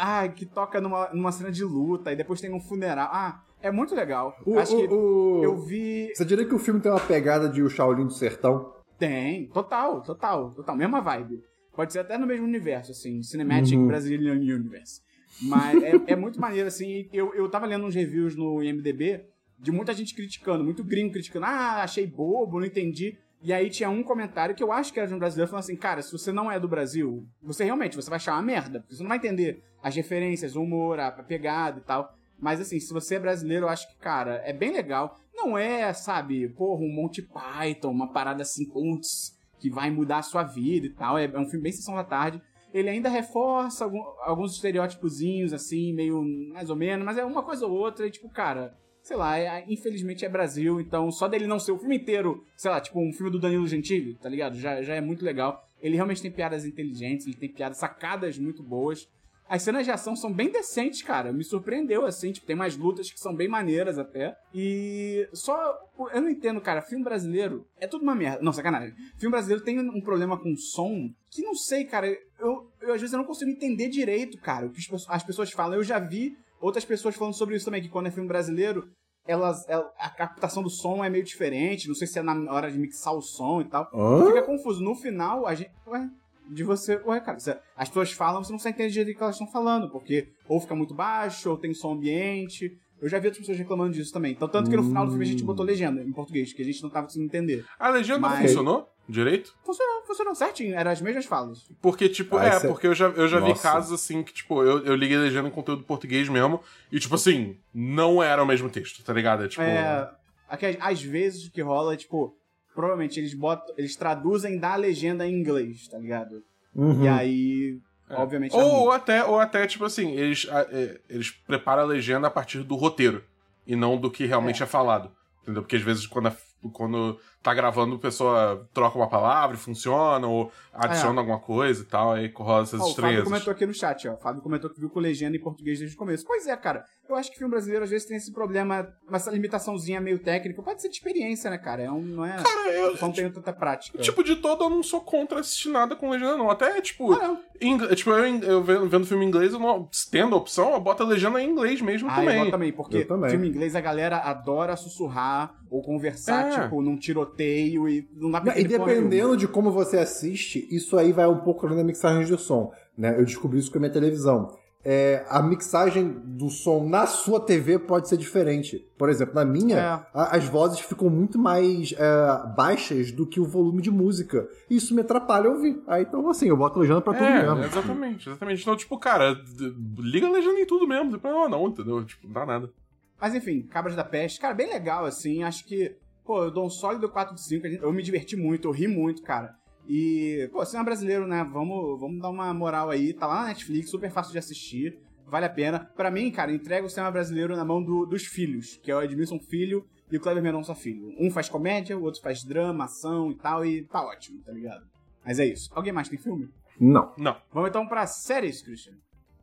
Ah, que toca numa, numa cena de luta e depois tem um funeral. Ah, é muito legal. O- Acho que o- o- eu vi. Você diria que o filme tem uma pegada de O Shaolin do Sertão? Tem, total, total, total. Mesma vibe. Pode ser até no mesmo universo, assim, Cinematic Uhum. Brazilian Universe. Mas é, é muito maneiro, assim. Eu, eu tava lendo uns reviews no IMDB de muita gente criticando, muito gringo criticando. Ah, achei bobo, não entendi. E aí tinha um comentário que eu acho que era de um brasileiro falando assim, cara, se você não é do Brasil, você realmente você vai achar uma merda, porque você não vai entender as referências, o humor, a, pegada e tal. Mas assim, se você é brasileiro, eu acho que, cara, é bem legal. Não é, sabe, porra, um Monty Python, uma parada assim, putz, que vai mudar a sua vida e tal. É, é um filme bem sessão da tarde. Ele ainda reforça algum- alguns estereótipozinhos, assim, meio mais ou menos, mas é uma coisa ou outra, e tipo, cara, sei lá, é- infelizmente é Brasil, então só dele não ser o filme inteiro, sei lá, tipo um filme do Danilo Gentili, tá ligado? Já, já é muito legal. Ele realmente tem piadas inteligentes, ele tem piadas sacadas muito boas. As cenas de ação são bem decentes, cara. Me surpreendeu, assim. Tipo, tem umas lutas que são bem maneiras até. E só. Eu não entendo, cara. Filme brasileiro é tudo uma merda. Não, sacanagem. Filme brasileiro tem um problema com som que não sei, cara. Eu, eu às vezes eu não consigo entender direito, cara, o que as pessoas- as pessoas falam. Eu já vi outras pessoas falando sobre isso também, que quando é filme brasileiro, elas, el- a captação do som é meio diferente. Não sei se é na hora de mixar o som e tal. Fica confuso. No final, a gente. Ué, de você. Ué, cara, você- as pessoas falam, você não consegue entender direito o que elas estão falando, porque ou fica muito baixo, ou tem som ambiente. Eu já vi outras pessoas reclamando disso também. Então, tanto que no final do filme a gente botou legenda em português, que a gente não tava conseguindo entender. A legenda Mas- funcionou direito? Funcionou, funcionou certinho, eram as mesmas falas. Porque, tipo, Ah, é, é- porque eu já, eu já vi casos assim que, tipo, eu, eu liguei legenda em conteúdo português mesmo, e, tipo assim, não era o mesmo texto, tá ligado? É tipo. É. aqui, às vezes o que rola é, tipo, provavelmente eles botam. Eles traduzem da legenda em inglês, tá ligado? Uhum. E aí. Obviamente. é Ou, ou até, ou até, tipo assim, eles, a- é, eles preparam a legenda a partir do roteiro e não do que realmente é, falado. Entendeu? Porque às vezes quando, a- quando tá gravando, a pessoa troca uma palavra e funciona, ou adiciona alguma coisa e tal, aí rola essas Ó, o Fábio comentou aqui no chat, ó. O Fábio comentou que viu com legenda em português desde o começo. Pois é, cara. Eu acho que filme brasileiro às vezes tem esse problema, essa limitaçãozinha meio técnica. Pode ser de experiência, né, cara? É um, não é. Cara, eu, Só não tenho tanta prática. tipo, de todo eu não sou contra assistir nada com legenda, não. Até, tipo, Ah, não. Ingl- tipo, eu, eu vendo, filme em inglês, eu não, tendo a opção, eu boto a legenda em inglês mesmo Ah, também. eu também, porque Eu também. filme inglês a galera adora sussurrar ou conversar, É. tipo, num tiroteio e não dá pra Não, E dependendo de como você assiste, isso aí vai um pouco além da mixagem de som. Né? Eu descobri isso com a minha televisão. é, a mixagem do som na sua TV pode ser diferente. Por exemplo, na minha, É. a- as vozes ficam muito mais é, baixas do que o volume de música. Isso me atrapalha a ouvir. Aí, então, assim, eu boto legenda pra tudo É, mesmo. exatamente, exatamente. Então, tipo, cara, liga a legenda em tudo mesmo. Depois, ah, não, entendeu? Tipo, não dá nada. Mas enfim, Cabras da Peste, cara, bem legal, assim. Acho que, pô, eu dou um sólido 4 de 5. Eu me diverti muito, eu ri muito, cara. E, pô, cinema brasileiro, né? Vamos, vamos dar uma moral aí. Tá lá na Netflix, super fácil de assistir. Vale a pena. Pra mim, cara, entrega o cinema brasileiro na mão do- dos filhos, que é o Edmilson Filho e o Kleber Mendonça Filho. Um faz comédia, o outro faz drama, ação e tal, e tá ótimo, tá ligado? Mas é isso. Alguém mais tem filme? Não. Não. Vamos então pra séries, Christian.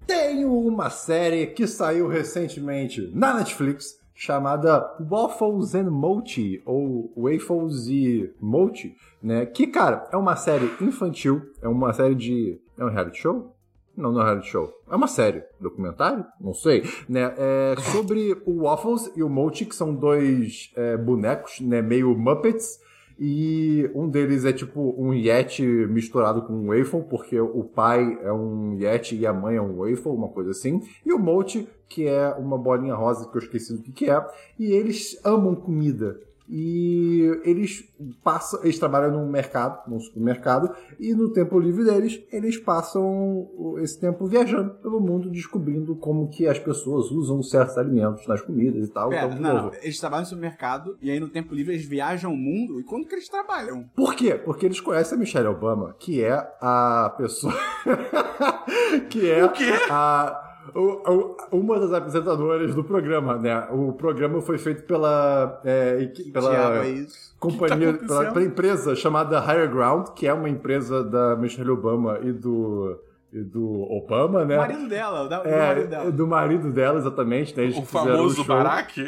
Tenho uma série que saiu recentemente na Netflix chamada Waffles and Mochi, ou Waffles e Mochi, né? Que, cara, é uma série infantil, é uma série de... é um reality show? Não, não é reality show. É uma série. Documentário? Não sei. Né? É sobre o Waffles e o Mochi, que são dois é, bonecos, né? Meio Muppets. E um deles é tipo um Yeti misturado com um waffle, porque o pai é um Yeti e a mãe é um waffle, uma coisa assim. E o Mochi, que é uma bolinha rosa que eu esqueci do que, que é. E eles amam comida. E eles passam, eles trabalham num mercado, num supermercado, e no tempo livre deles, eles passam esse tempo viajando pelo mundo, descobrindo como que as pessoas usam certos alimentos nas comidas e tal. Pera, Então, não, não. Eles trabalham no supermercado e aí no tempo livre eles viajam o mundo. E quando que eles trabalham? Por quê? Porque eles conhecem a Michelle Obama, que é a pessoa. que é a. o- o- uma das apresentadoras do programa, né? O programa foi feito pela, é, pela é companhia, que tá pela, pela empresa chamada Higher Ground, que é uma empresa da Michelle Obama e do, e do Obama, né? O marido dela, o da- o é, marido dela. do marido dela, exatamente. Né? Eles O famoso show. Barack.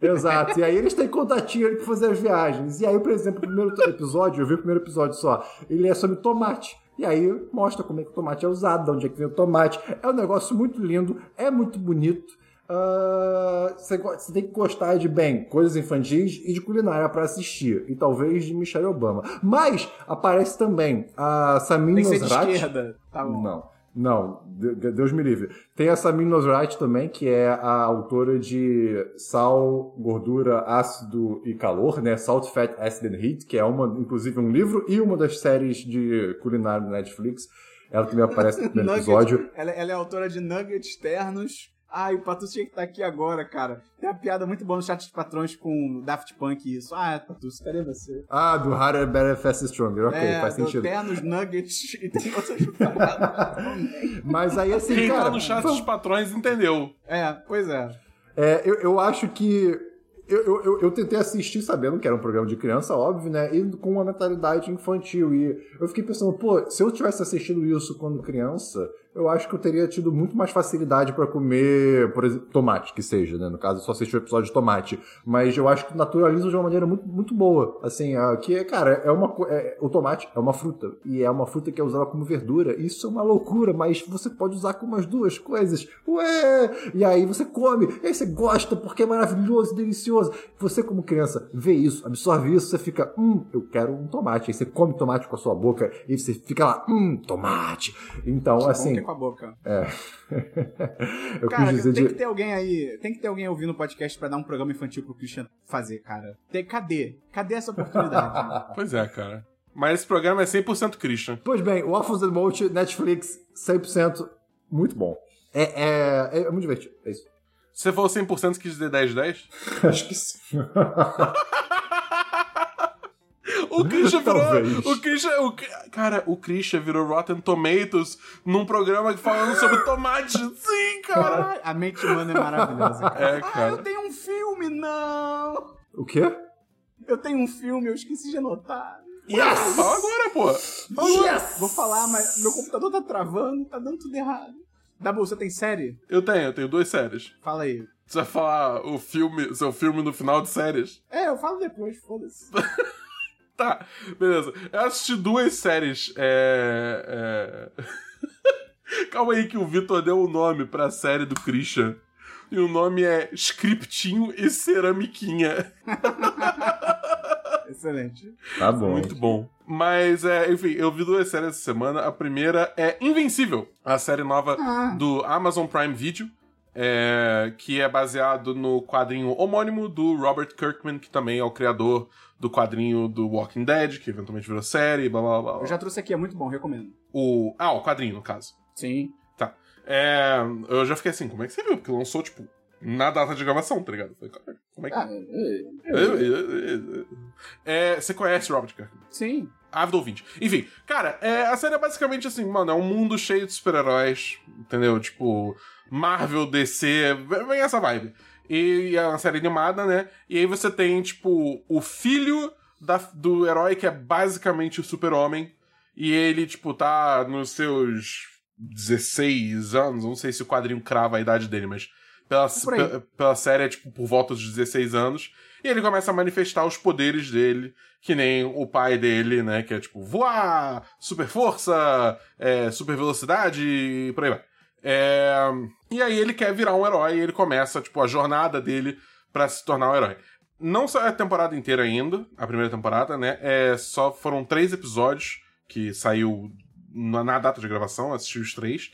Exato. E aí eles têm contatinho ali pra fazer as viagens. E aí, por exemplo, o primeiro episódio, eu vi o primeiro episódio só, ele é sobre tomate. E aí mostra como é que o tomate é usado, de onde é que vem o tomate. É um negócio muito lindo, é muito bonito. Ah, Você você tem que gostar de, bem, coisas infantis e de culinária pra assistir. E talvez de Michelle Obama. Mas aparece também a Samin Tem que ser de Nosrat. esquerda. Tá bom. Não. Não, Deus me livre. Tem a Samin Nosrat também, que é a autora de Sal, Gordura, Ácido e Calor, né? Salt, Fat, Acid and Heat, que é uma, inclusive um livro e uma das séries de culinária da Netflix. Ela também aparece no primeiro episódio. Ela, ela é autora de nuggets ternos. Ai, o Patus tinha que estar aqui agora, cara. Tem uma piada muito boa no chat de patrões com Daft Punk e isso. Ah, Patus, cadê você? Ah, do Harder, Better, Faster, Stronger. Ok, é, faz do sentido. ternos, nuggets e tem outras. Mas aí, assim, Quem cara... tá no chat foi- dos patrões entendeu. É, pois é. É, eu, eu acho que. Eu, eu, eu, eu tentei assistir sabendo que era um programa de criança, óbvio, né? E com uma mentalidade infantil. E eu fiquei pensando, pô, se eu tivesse assistido isso quando criança, eu acho que eu teria tido muito mais facilidade pra comer, por exemplo, tomate, que seja, né? No caso, eu só assisti o episódio de tomate. Mas eu acho que naturaliza de uma maneira muito, muito boa. Assim, que, cara, é uma. É, o tomate é uma fruta. E é uma fruta que é usada como verdura. Isso é uma loucura, mas você pode usar como as duas coisas. Ué! E aí você come, e aí você gosta porque é maravilhoso, delicioso. Você, como criança, vê isso, absorve isso, você fica, hum, eu quero um tomate. Aí você come tomate com a sua boca e você fica lá, hum, tomate. Então, Bom assim. Que é com a boca. eu Cara, tem de. que ter alguém aí, tem que ter alguém ouvindo o podcast pra dar um programa infantil pro Christian fazer, cara. Tem, cadê? Cadê essa oportunidade? Pois é, cara. Mas esse programa é 100% Christian. Pois bem, Waffles and Mochi, Netflix, 100%, muito bom. É, é, é muito divertido, é isso. Você for 100%, você quis dizer 10-10? Acho que sim. O Christian virou. Talvez. O Christian. O, cara, o Christian virou Rotten Tomatoes num programa falando sobre tomate. Sim, cara. A mente humana é maravilhosa, cara. É, Ah, cara. eu tenho um filme, não! O quê? Eu tenho um filme, eu esqueci de anotar. Yes! Fala agora, pô. Yes! Vou falar, mas meu computador tá travando, tá dando tudo errado. Dabu, você tem série? Eu tenho, eu tenho duas séries. Fala aí. Você vai falar o filme, seu filme no final de séries? É, eu falo depois, foda-se. Tá, beleza. Eu assisti duas séries. É. é... Calma aí, que o Vitor deu o nome pra série do Christian. E o nome é Scriptinho e Ceramiquinha. Excelente. Tá bom. Muito bom. Mas, é, enfim, eu vi duas séries essa semana. A primeira é Invencível, a série nova Ah. do Amazon Prime Video, é, que é baseado no quadrinho homônimo do Robert Kirkman, que também é o criador do quadrinho do Walking Dead, que eventualmente virou série, blá blá blá. blá. Eu já trouxe aqui, é muito bom, recomendo. O, ah, o quadrinho, no caso. Sim. Tá. É, eu já fiquei assim, como é que você viu? Porque lançou, tipo, na data de gravação, tá ligado? Falei, cara, como é que. Ah, é- É, você conhece Robert Kirkman? sim. Ávido ouvinte. Enfim, cara, é, a série é basicamente assim, mano, é um mundo cheio de super-heróis, entendeu? Tipo, Marvel, DC, vem essa vibe. E é uma série animada, né? E aí você tem, tipo, o filho da- do herói que é basicamente o super-homem. E ele, tipo, tá nos seus 16 anos, não sei se o quadrinho crava a idade dele, mas pela, Por aí. pe- pela série é, tipo, por volta dos 16 anos. E ele começa a manifestar os poderes dele, que nem o pai dele, né? Que é tipo, voar, super força, é, super velocidade e por aí vai. É, E aí ele quer virar um herói e ele começa, tipo, a jornada dele pra se tornar um herói. Não só é a temporada inteira ainda, a primeira temporada, né? É, só foram três episódios que saiu na, na data de gravação, assisti os três.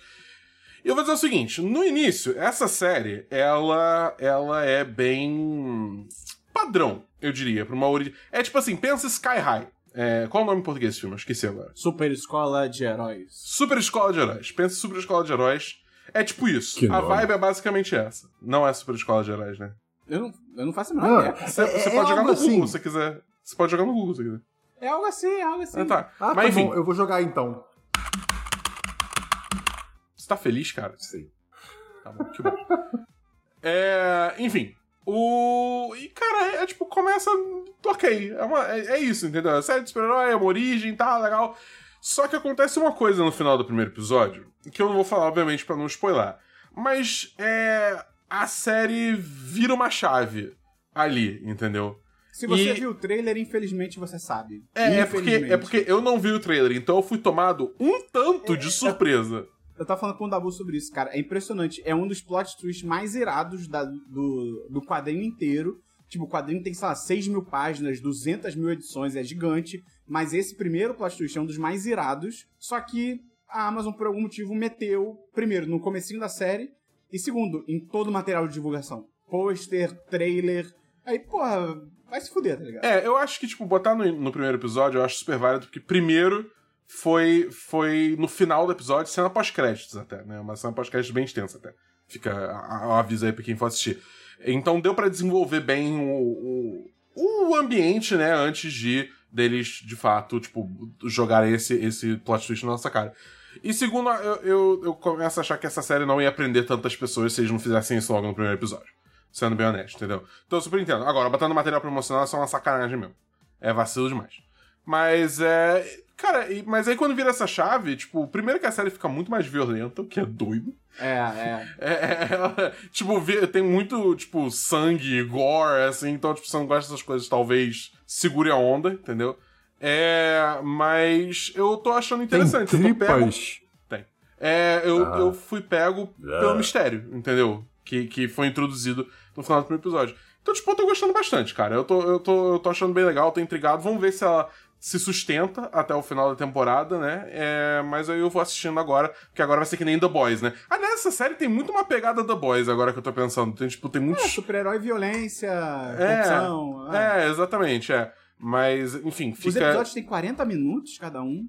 E eu vou dizer o seguinte, no início, essa série, ela, ela é bem padrão, eu diria, pra uma origem. É tipo assim, pensa Sky High. É, qual é o nome em português desse filme? Eu Esqueci agora. Super Escola de Heróis. Super Escola de Heróis. Pensa Super Escola de Heróis. É tipo isso. Que a nome. vibe é basicamente essa. Não é Super Escola de Heróis, né? Eu não, eu não faço a menor ideia. Você, É- você é pode jogar no Google assim. se você quiser. Você pode jogar no Google se quiser. É algo assim, é algo assim. Ah, tá. Ah, Mas tá enfim, bom, eu vou jogar então. você tá feliz, cara? Sim. Tá bom, que bom. é, enfim. O. E, cara, é, é tipo, começa. Ok. É, uma, é, é isso, entendeu? É série de super-herói, é uma origem, tá, legal. Só que acontece uma coisa no final do primeiro episódio, que eu não vou falar, obviamente, pra não spoiler. Mas é. A série vira uma chave ali, entendeu? Se você E- viu o trailer, infelizmente você sabe. É, é, porque, é porque eu não vi o trailer, então eu fui tomado um tanto É, de surpresa. Eu tava falando com o Dabu sobre isso, cara. É impressionante. É um dos plot twists mais irados da- do, do quadrinho inteiro. Tipo, o quadrinho tem, sei lá, 6 mil páginas, 200 mil edições, é gigante. Mas esse primeiro plot twist é um dos mais irados. Só que a Amazon, por algum motivo, meteu, primeiro, no comecinho da série. E segundo, em todo o material de divulgação. Pôster, trailer. Aí, porra, vai se fuder, tá ligado? É, eu acho que, tipo, botar no, no primeiro episódio eu acho super válido, porque primeiro foi, foi no final do episódio, cena pós-créditos até, né? Uma cena pós-créditos bem extensa até. Fica o aviso aí pra quem for assistir. Então deu pra desenvolver bem o, o, o ambiente, né? Antes de deles, de fato, tipo, jogarem esse, esse plot twist na nossa cara. E segundo, eu, eu, eu começo a achar que essa série não ia prender tantas pessoas se eles não fizessem isso logo no primeiro episódio. Sendo bem honesto, entendeu? Então eu super entendo. Agora, botando material promocional é só uma sacanagem mesmo. É vacilo demais. Mas é. Cara, e- mas aí quando vira essa chave, tipo, primeiro que a série fica muito mais violenta, o que é doido. É, é. É, é, ela, tipo, vê- tem muito, tipo, sangue, gore, assim, então, tipo, você não gosta dessas coisas, talvez segure a onda, entendeu? É, mas eu tô achando Tem interessante. eu tô pego, tripas. tem. É, eu, Ah. eu fui pego Ah. pelo mistério, entendeu? Que, que foi introduzido no final do primeiro episódio. Então, tipo, eu tô gostando bastante, cara. Eu tô, eu tô, eu tô achando bem legal, tô intrigado. Vamos ver se ela se sustenta até o final da temporada, né? É, mas aí eu vou assistindo agora, porque agora vai ser que nem The Boys, né? Aliás, essa série tem muito uma pegada The Boys, agora que eu tô pensando. Tem, tipo, tem É, muitos... super-herói, violência, É, corrupção. é. É, exatamente, é. Mas, enfim, Os fica... episódios têm 40 minutos cada um.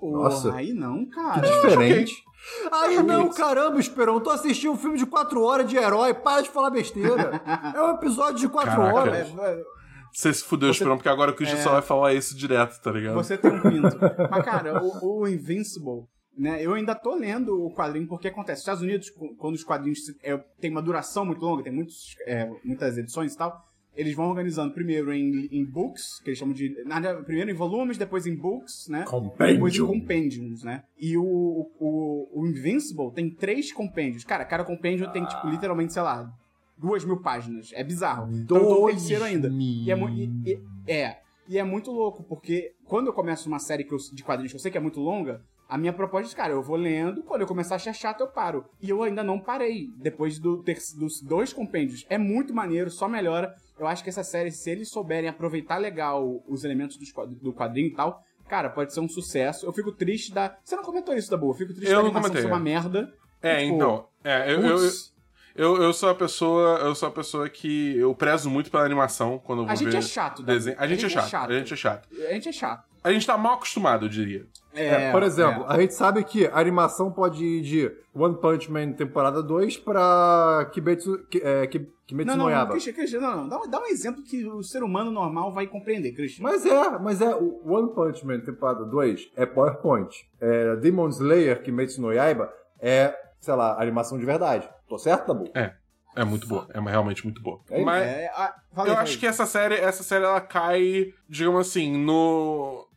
Nossa. aí não, Que cara. diferente. Ai, Acho não, que- caramba, Esperão, tô assistindo um filme de 4 horas de herói, para de falar besteira. É um episódio de 4 Caraca. horas. É, Você se fudeu, Você- Esperão, porque agora o Christian É. só vai falar isso direto, tá ligado? Você tem um pinto. Mas, cara, o, o Invincible, né? Eu ainda tô lendo o quadrinho, porque acontece. Nos Estados Unidos, quando os quadrinhos é, tem uma duração muito longa, tem muitos, é, muitas edições e tal, eles vão organizando primeiro em, em books, que eles chamam de. na primeiro em volumes, depois em books, né? Depois em Compendium. compêndios, né? E o, o, o Invincible tem três compêndios. Cara, cada compêndio tem, tipo, literalmente, sei lá, duas mil páginas. É bizarro. Então eu tô Dois terceiro ainda. mil. E é, e- e- é. E é muito louco, porque quando eu começo uma série eu- de quadrinhos que eu sei que é muito longa, a minha proposta é, cara, eu vou lendo, quando eu começar a achar chato, eu paro. E eu ainda não parei, depois do ter- dos dois compêndios. É muito maneiro, só melhora. Eu acho que essa série, se eles souberem aproveitar legal os elementos do quadrinho e tal, cara, pode ser um sucesso. Eu fico triste da. Você não comentou isso, da boa? Eu fico triste Eu da animação comentei, ser uma é. merda. É, Tipo, então. É, eu, eu, eu, eu sou a pessoa. Eu sou a pessoa que. Eu prezo muito pela animação quando eu vou a gente ver é chato, Dabu. desenho. A gente, é, chato, A gente é chato. A gente é chato. A gente tá mal acostumado, eu diria. É, por exemplo, a gente sabe que a animação pode ir de One Punch Man temporada 2 pra Kimetsu, Ki- é, Ki- Kimetsu Não, no não, não. Christian, Christian, não, não. Dá, um- dá um exemplo que o ser humano normal vai compreender, Christian. Mas é, mas é, o One Punch Man temporada 2 é PowerPoint. É, Demon Slayer, Kimetsu no Yaiba, é, sei lá, animação de verdade. Tô certo, Tabu? É muito boa. É realmente muito boa. É, Mas É, aí, eu acho que essa série, essa série ela cai, digamos assim, no.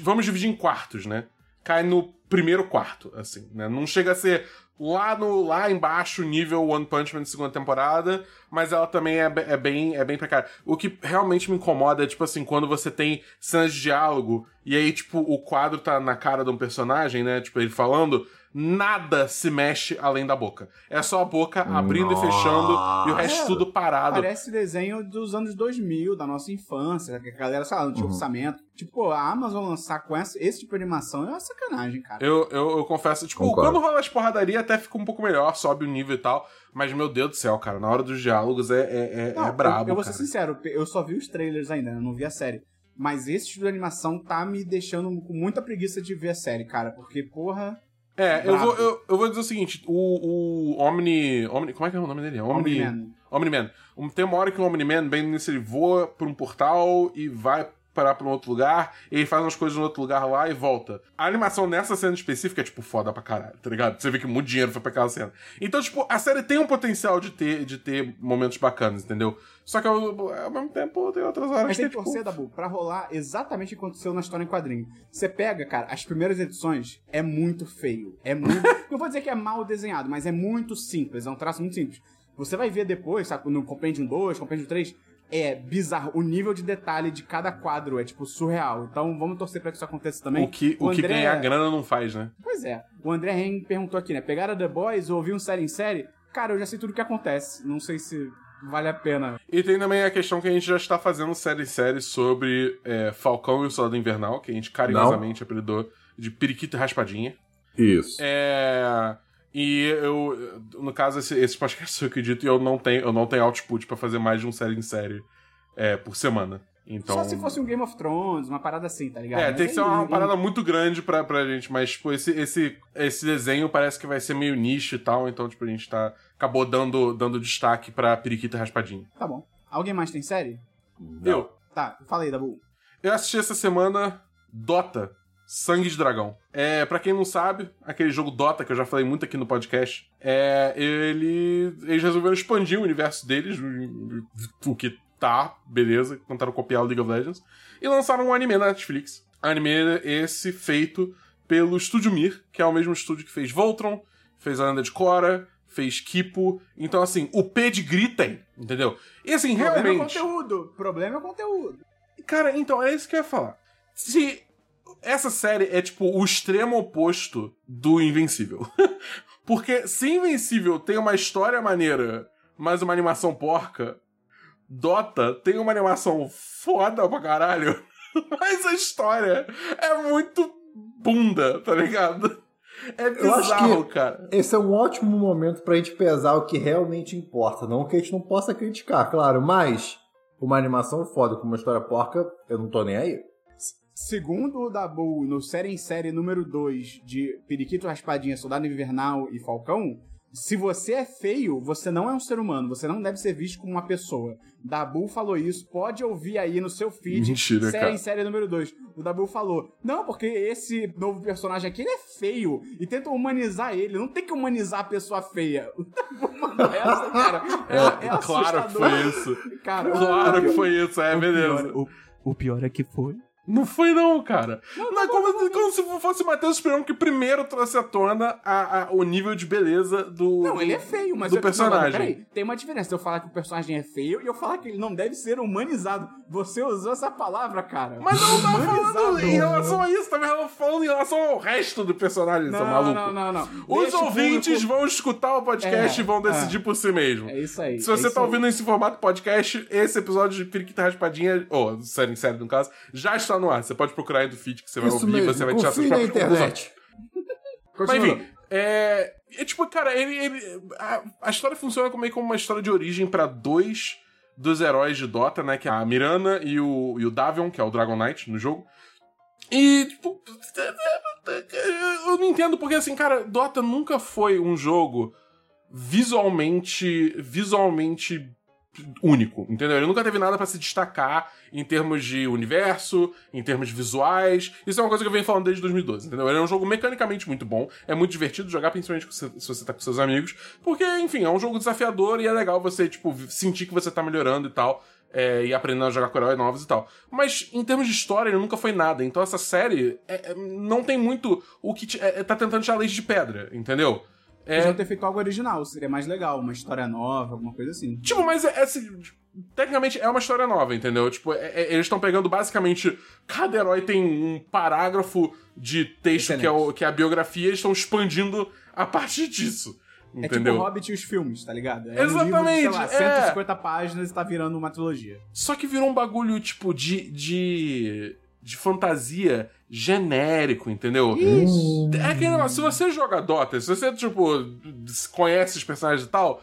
Vamos dividir em quartos, né? Cai no primeiro quarto, assim, né? Não chega a ser lá no lá embaixo nível One Punch Man de segunda temporada, mas ela também é, é bem é bem precária. O que realmente me incomoda é tipo assim, quando você tem cenas de diálogo e aí tipo o quadro tá na cara de um personagem, né? Tipo ele falando, nada se mexe além da boca. É só a boca abrindo e fechando e o resto É, tudo parado. Parece desenho dos anos 2000, da nossa infância, que a galera, sei lá, não tinha Uhum. orçamento. Tipo, pô, a Amazon lançar com essa, esse tipo de animação é uma sacanagem, cara. Eu, eu, eu confesso, tipo, Concordo. quando rola as porradaria até fica um pouco melhor, sobe o nível e tal. Mas, meu Deus do céu, cara, na hora dos diálogos é, é, é, Não, é brabo. eu, eu vou ser cara. sincero, eu só vi os trailers ainda, eu não vi a série. Mas esse tipo de animação tá me deixando com muita preguiça de ver a série, cara. Porque, porra. É, eu vou, eu, eu vou dizer o seguinte: o, o Omni, Omni. Como é que é o nome dele? Omni. Omni-Man. Omni-Man. Tem uma hora que o Omni-Man, bem início, ele voa por um portal e vai parar pra um outro lugar, e ele faz umas coisas no outro lugar lá e volta. A animação nessa cena específica é, tipo, foda pra caralho, tá ligado? Você vê que muito dinheiro foi pra aquela cena. Então, tipo, a série tem um potencial de ter, de ter momentos bacanas, entendeu? Só que ao, ao mesmo tempo tem outras horas Mas que tem é, que tipo... torcer, Dabu, pra rolar exatamente o que aconteceu na história em quadrinho. Você pega, cara, as primeiras edições, é muito feio. É muito. não vou dizer que é mal desenhado, mas é muito simples. É um traço muito simples. Você vai ver depois, sabe, no Compendium 2, Compendium 3, é bizarro. O nível de detalhe de cada quadro é, tipo, surreal. Então vamos torcer pra que isso aconteça também. O que, o que André- ganhar grana não faz, né? Pois é. O André Henning perguntou aqui, né? Pegaram The Boys, ouviu um série em série? Cara, eu já sei tudo o que acontece. Não sei se vale a pena. E tem também a questão que a gente já está fazendo série em série sobre é, Falcão e o Soldado Invernal, que a gente carinhosamente apelidou de Periquito e Raspadinha. Isso. É. E eu, no caso, esse, esse podcast eu acredito e eu não tenho, eu não tenho output pra fazer mais de um série em série é, por semana. Então. Só se fosse um Game of Thrones, uma parada assim, tá ligado? É, Mas tem que ser aí- uma aí- parada muito grande pra, pra gente, mas, tipo, esse, esse, esse desenho parece que vai ser meio nicho e tal, então, tipo, a gente tá. Acabou dando, dando destaque pra Periquito e Raspadinha. Tá bom. Alguém mais tem série? Eu. Tá, fala aí, Dabu. Eu assisti essa semana Dota, Sangue de Dragão. É, para quem não sabe, aquele jogo Dota que eu já falei muito aqui no podcast, é, ele eles resolveram expandir o universo deles, o- o que tá, beleza, tentaram copiar o League of Legends, e lançaram um anime na Netflix. Anime esse feito pelo Estúdio Mir, que é o mesmo estúdio que fez Voltron, fez a Lenda de Korra, fez Kipo. Então, assim, o pedigree tem, entendeu? E assim, Problema é o realmente. conteúdo. Problema é o conteúdo. Cara, então, é isso que eu ia falar. Se essa série é tipo o extremo oposto do Invencível. Porque se Invencível tem uma história maneira, mas uma animação porca, Dota tem uma animação foda pra caralho, mas a história é muito bunda, tá ligado? É Eu acho bizarro, que- cara. Esse é um ótimo momento pra gente pesar o que realmente importa. Não que a gente não possa criticar, claro, mas uma animação foda com uma história porca, eu não tô nem aí. Segundo o Dabu, no série em série número 2 de Periquito Raspadinha, Soldado Invernal e Falcão, se você é feio, você não é um ser humano, você não deve ser visto como uma pessoa. Dabu falou isso, pode ouvir aí no seu feed, Mentira, série cara. em série número 2. O Dabu falou, não, porque esse novo personagem aqui, ele é feio, e tentam humanizar ele, não tem que humanizar a pessoa feia. O Dabu mandou essa, cara, é, é, claro que foi isso. Cara, Claro que foi isso, é, o beleza. pior- o, o pior é que foi. Não foi não, cara. Não, é como, como se fosse o Matheus Esperão que primeiro trouxe à tona a, a- o nível de beleza do... Não, ele é feio, mas do eu- personagem. Não, peraí, tem uma diferença. Eu falar que o personagem é feio e eu falar que ele não deve ser humanizado. Você usou essa palavra, cara. Mas eu não tava falando em relação a isso, tava falando em relação ao resto do personagem, seu Não, maluco. não, não, não. Os Deixa ouvintes público- vão escutar o podcast É, e vão decidir é. por si mesmo. É isso aí. Se você é tá aí. ouvindo esse formato podcast, esse episódio de Periquita Raspadinha, ou série em série no caso, já está no ar. Você pode procurar aí do feed que você vai Isso ouvir mesmo, você vai tirar suas confie na próprias conclusões. internet. Mas enfim, é, é tipo, cara, ele, ele- a, a história funciona como- meio como uma história de origem pra dois dos heróis de Dota, né? Que é a Mirana e o, e o Davion, que é o Dragon Knight no jogo. E, tipo, eu não entendo porque, assim, cara, Dota nunca foi um jogo visualmente, visualmente único, entendeu? Ele nunca teve nada pra se destacar em termos de universo, em termos visuais. Isso é uma coisa que eu venho falando desde 2012, entendeu? Ele é um jogo mecanicamente muito bom, é muito divertido jogar, principalmente se se você tá com seus amigos, porque, enfim, é um jogo desafiador e é legal você, tipo, sentir que você tá melhorando e tal. é, e aprendendo a jogar com heróis novos e tal. Mas em termos de história, ele nunca foi nada. Então essa série é- é- não tem muito o que te- é- é- tá tentando tirar leite de pedra, entendeu? É, Podiam ter feito algo original, seria mais legal, uma história nova, alguma coisa assim. Tipo, mas é, é assim, tecnicamente é uma história nova, entendeu? Tipo, é- é- eles estão pegando basicamente. Cada herói tem um parágrafo de texto que é, o- que é a biografia e eles estão expandindo a partir disso. É tipo Entendeu? o Hobbit e os filmes, tá ligado? É um Exatamente, livro de, sei lá, é. 150 páginas e tá virando uma trilogia. Só que virou um bagulho, tipo, de. de. de fantasia genérico, entendeu? É aquele negócio, se você joga Dota, se você, tipo, conhece os personagens e tal,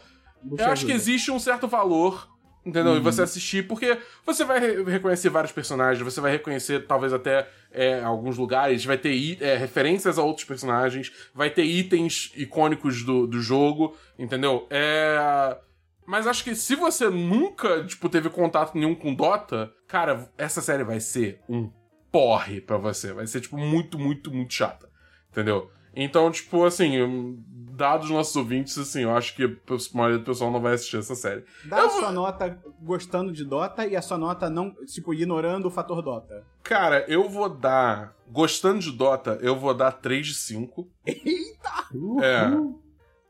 Eu acho que ajuda. existe um certo valor, entendeu? E Uhum. você assistir, porque você vai re- reconhecer vários personagens, você vai reconhecer talvez até é, alguns lugares, vai ter é, referências a outros personagens, vai ter itens icônicos do, do jogo, entendeu? É. Mas acho que se você nunca, tipo, teve contato nenhum com Dota, cara, essa série vai ser um porre pra você. Vai ser, tipo, muito, muito, muito chata. Entendeu? Então, tipo, assim, dados os nossos ouvintes, assim, eu acho que a maioria do pessoal não vai assistir essa série. Dá a sua nota gostando de Dota e a sua nota não, tipo, ignorando o fator Dota. Cara, eu vou dar. Gostando de Dota, eu vou dar 3 de 5. É.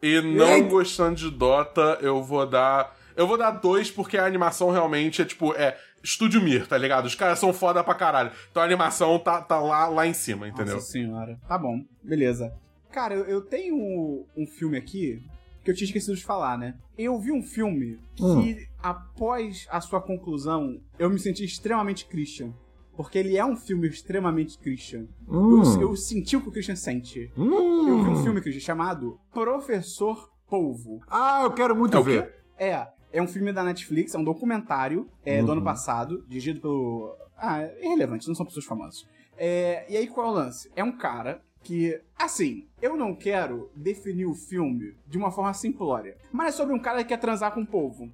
E não Eita. gostando de Dota, eu vou dar. Eu vou dar 2 porque a animação realmente é tipo. É. Estúdio Mir, tá ligado? Os caras são foda pra caralho. Então a animação tá, tá lá, lá em cima, entendeu? Nossa senhora. Tá bom, beleza. Cara, eu, eu tenho um filme aqui que eu tinha esquecido de falar, né? Eu vi um filme que, Hum. após a sua conclusão, eu me senti extremamente Christian. Porque ele é um filme extremamente Christian. Hum. Eu, eu senti o que o Christian sente. Hum. Eu vi um filme, Christian, chamado Professor Polvo. Ah, eu quero muito É ver. É, é um filme da Netflix, é um documentário é, do Uhum. ano passado, dirigido pelo. Ah, é irrelevante, não são pessoas famosas. É, e aí qual é o lance? É um cara que, assim, eu não quero definir o filme de uma forma simplória, mas é sobre um cara que quer transar com o povo.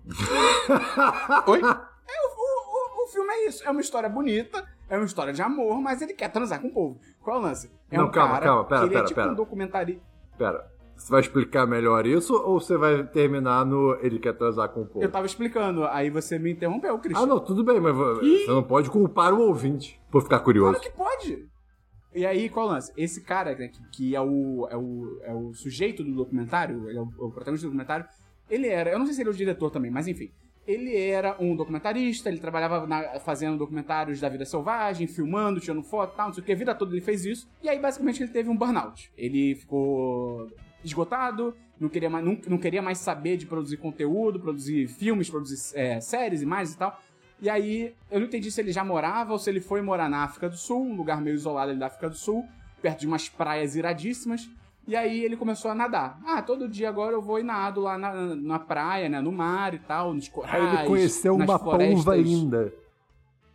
Oi? O, o- o filme é isso, é uma história bonita, é uma história de amor, mas ele quer transar com o povo. Qual é o lance? É Não, um calma, cara calma, pera, que ele pera, é tipo pera. um documentário. Pera, você vai explicar melhor isso ou você vai terminar no ele quer transar com o povo? Eu tava explicando, aí você me interrompeu, Christian. Ah, não, tudo bem, mas vo- você não pode culpar o ouvinte por ficar curioso. Claro que pode. E aí, qual é o lance? Esse cara, né, que, que é, o, é, o, é o sujeito do documentário, ele é o, o protagonista do documentário, ele era, eu não sei se ele é o diretor também, mas enfim. Ele era um documentarista, ele trabalhava na- fazendo documentários da vida selvagem, filmando, tirando foto e tal, não sei o que, a vida toda ele fez isso. E aí, basicamente, ele teve um burnout. Ele ficou esgotado, não queria mais, não, não queria mais saber de produzir conteúdo, produzir filmes, produzir é, séries, imagens e tal. E aí, eu não entendi se ele já morava ou se ele foi morar na África do Sul, um lugar meio isolado ali da África do Sul, perto de umas praias iradíssimas. E aí ele começou a nadar. Ah, todo dia agora eu vou e nado lá na, na praia, né? No mar e tal, nos corais. Aí ele conheceu uma florestas. polva linda.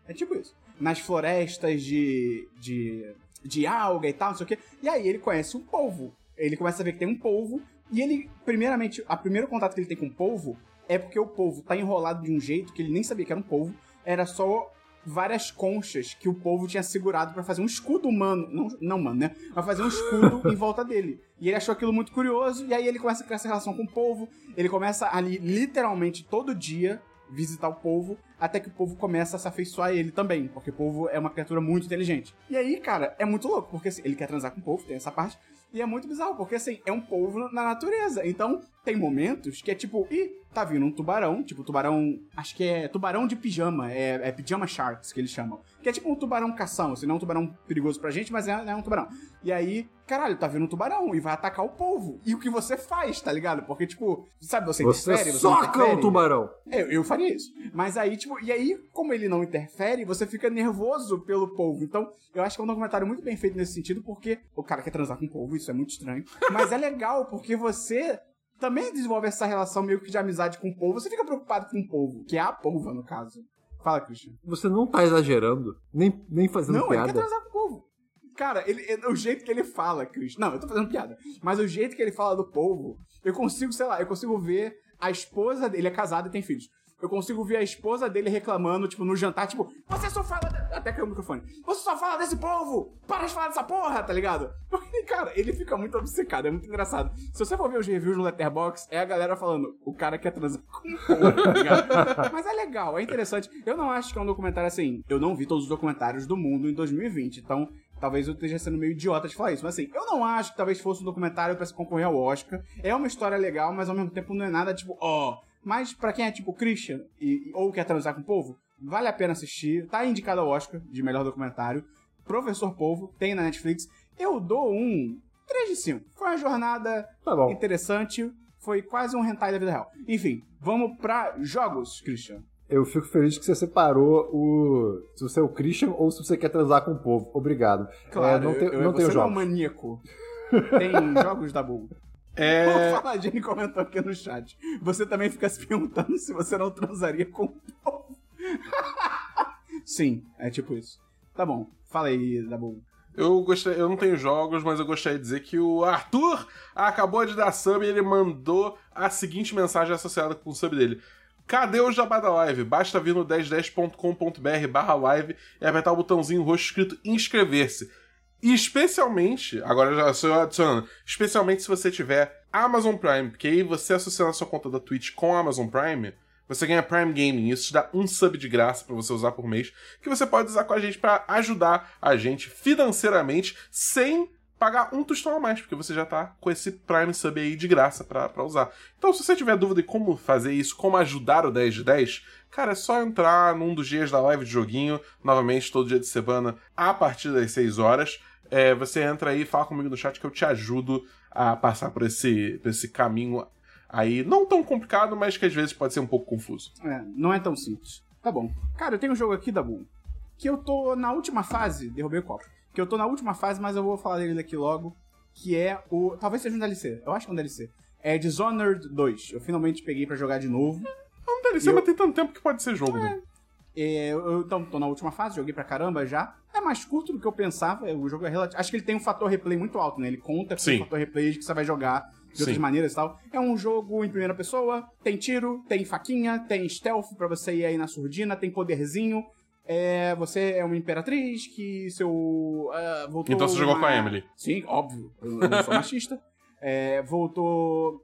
É tipo isso. Nas florestas de, de, de alga e tal, não sei o quê. E aí ele conhece um polvo. Ele começa a ver que tem um polvo. E ele, primeiramente, a primeiro contato que ele tem com o polvo é porque o polvo tá enrolado de um jeito que ele nem sabia que era um polvo. Era só várias conchas que o polvo tinha segurado pra fazer um escudo humano. Não, não humano, né? Pra fazer um escudo em volta dele. E ele achou aquilo muito curioso. E aí ele começa a criar essa relação com o polvo. Ele começa ali, literalmente, todo dia visitar o polvo, até que o povo começa a se afeiçoar a ele também, porque o povo é uma criatura muito inteligente. E aí, cara, é muito louco, porque assim, ele quer transar com o povo, tem essa parte, e é muito bizarro, porque assim, é um povo na natureza. Então, tem momentos que é tipo, ih, tá vindo um tubarão, tipo tubarão, acho que é tubarão de pijama, é, é pijama sharks que eles chamam. Que é tipo um tubarão cação, assim, não é um tubarão perigoso pra gente, mas é, é um tubarão. E aí, caralho, tá vindo um tubarão e vai atacar o povo. E o que você faz, tá ligado? Porque, tipo, sabe, você, Você interfere, você soca o tubarão. Eu, eu faria isso. Mas aí, tipo, e aí, como ele não interfere, você fica nervoso pelo povo. Então, eu acho que é um documentário muito bem feito nesse sentido, porque o cara quer transar com o povo, isso é muito estranho. Mas é legal, porque você também desenvolve essa relação meio que de amizade com o povo. Você fica preocupado com o povo, que é a polva, no caso. Fala, Christian. Você não tá exagerando, nem, nem fazendo Não, ele piada. quer transar com o povo. Cara, ele, ele- o jeito que ele fala, Chris. Não, eu tô fazendo piada. Mas o jeito que ele fala do povo, eu consigo, sei lá, eu consigo ver a esposa dele. Ele é casado e tem filhos. Eu consigo ver a esposa dele reclamando, tipo, no jantar, tipo, você só fala. de-" Até caiu o microfone. Você só fala desse povo! Para de falar dessa porra, tá ligado? Cara, ele fica muito obcecado, é muito engraçado. Se você for ver os reviews no Letterboxd, é a galera falando, o cara quer transar com povo, tá ligado? Mas é legal, é interessante. Eu não acho que é um documentário assim. Eu não vi todos os documentários do mundo em 2020, então talvez eu esteja sendo meio idiota de falar isso. Mas assim, eu não acho que talvez fosse um documentário pra se concorrer ao Oscar. É uma história legal, mas ao mesmo tempo não é nada tipo, ó. Mas pra quem é tipo Christian e, ou quer transar com o povo, vale a pena assistir. Tá indicado ao Oscar de melhor documentário. Professor Povo, tem na Netflix. Eu dou um 3 de 5. Foi uma jornada Tá interessante. Foi quase um hentai da vida real. Enfim, vamos pra jogos, Christian. Eu fico feliz que você separou o. Se você é o Christian ou se você quer transar com o povo. Obrigado. Claro, É, não tem, eu, eu, não você tenho não é um jogos. maníaco. Tem jogos da Bull. É. Fala, a Jenny comentou aqui no chat. Você também fica se perguntando se você não transaria com o povo. Sim, é tipo isso. Tá bom, fala aí, Dabu. Eu gostei, eu não tenho jogos, mas eu gostaria de dizer que o Arthur acabou de dar sub e ele mandou a seguinte mensagem associada com o sub dele. Cadê o Jabá da Live? Basta vir no 1010.com.br barra live e apertar o botãozinho roxo escrito inscrever-se. E especialmente, agora já eu adicionando, especialmente se você tiver Amazon Prime, porque aí você associando a sua conta da Twitch com a Amazon Prime, você ganha Prime Gaming. Isso te dá um sub de graça pra você usar por mês, que você pode usar com a gente pra ajudar a gente financeiramente sem pagar um tostão a mais, porque você já tá com esse Prime Sub aí de graça pra usar. Então, se você tiver dúvida de como fazer isso, como ajudar o 10 de 10, cara, é só entrar num dos dias da live de joguinho, novamente, todo dia de semana, a partir das 6 horas. É, você entra aí e fala comigo no chat que eu te ajudo a passar por esse, por esse caminho aí, não tão complicado, mas que às vezes pode ser um pouco confuso. É, não é tão simples. Tá bom. Cara, eu tenho um jogo aqui, Dabu, que eu tô na última fase. Derrubei o copo. Que eu tô na última fase, mas eu vou falar dele daqui logo. Que é o. Talvez seja um DLC. Eu acho que é um DLC. É Dishonored 2. Eu finalmente peguei pra jogar de novo. Não deve ser, Eu- mas tem tanto tempo que pode ser jogo, né? É, eu, eu, então, tô na última fase, joguei pra caramba já. É mais curto do que eu pensava. O jogo é relativo. Acho que ele tem um fator replay muito alto, né? Ele conta com o fator replay de que você vai jogar de outras Sim. maneiras e tal. É um jogo em primeira pessoa, tem tiro, tem faquinha, tem stealth pra você ir aí na surdina, tem poderzinho. É, você é uma imperatriz que seu. ah, voltou Então você jogou uma- com a Emily. Sim, óbvio. Eu eu não sou machista. É, voltou.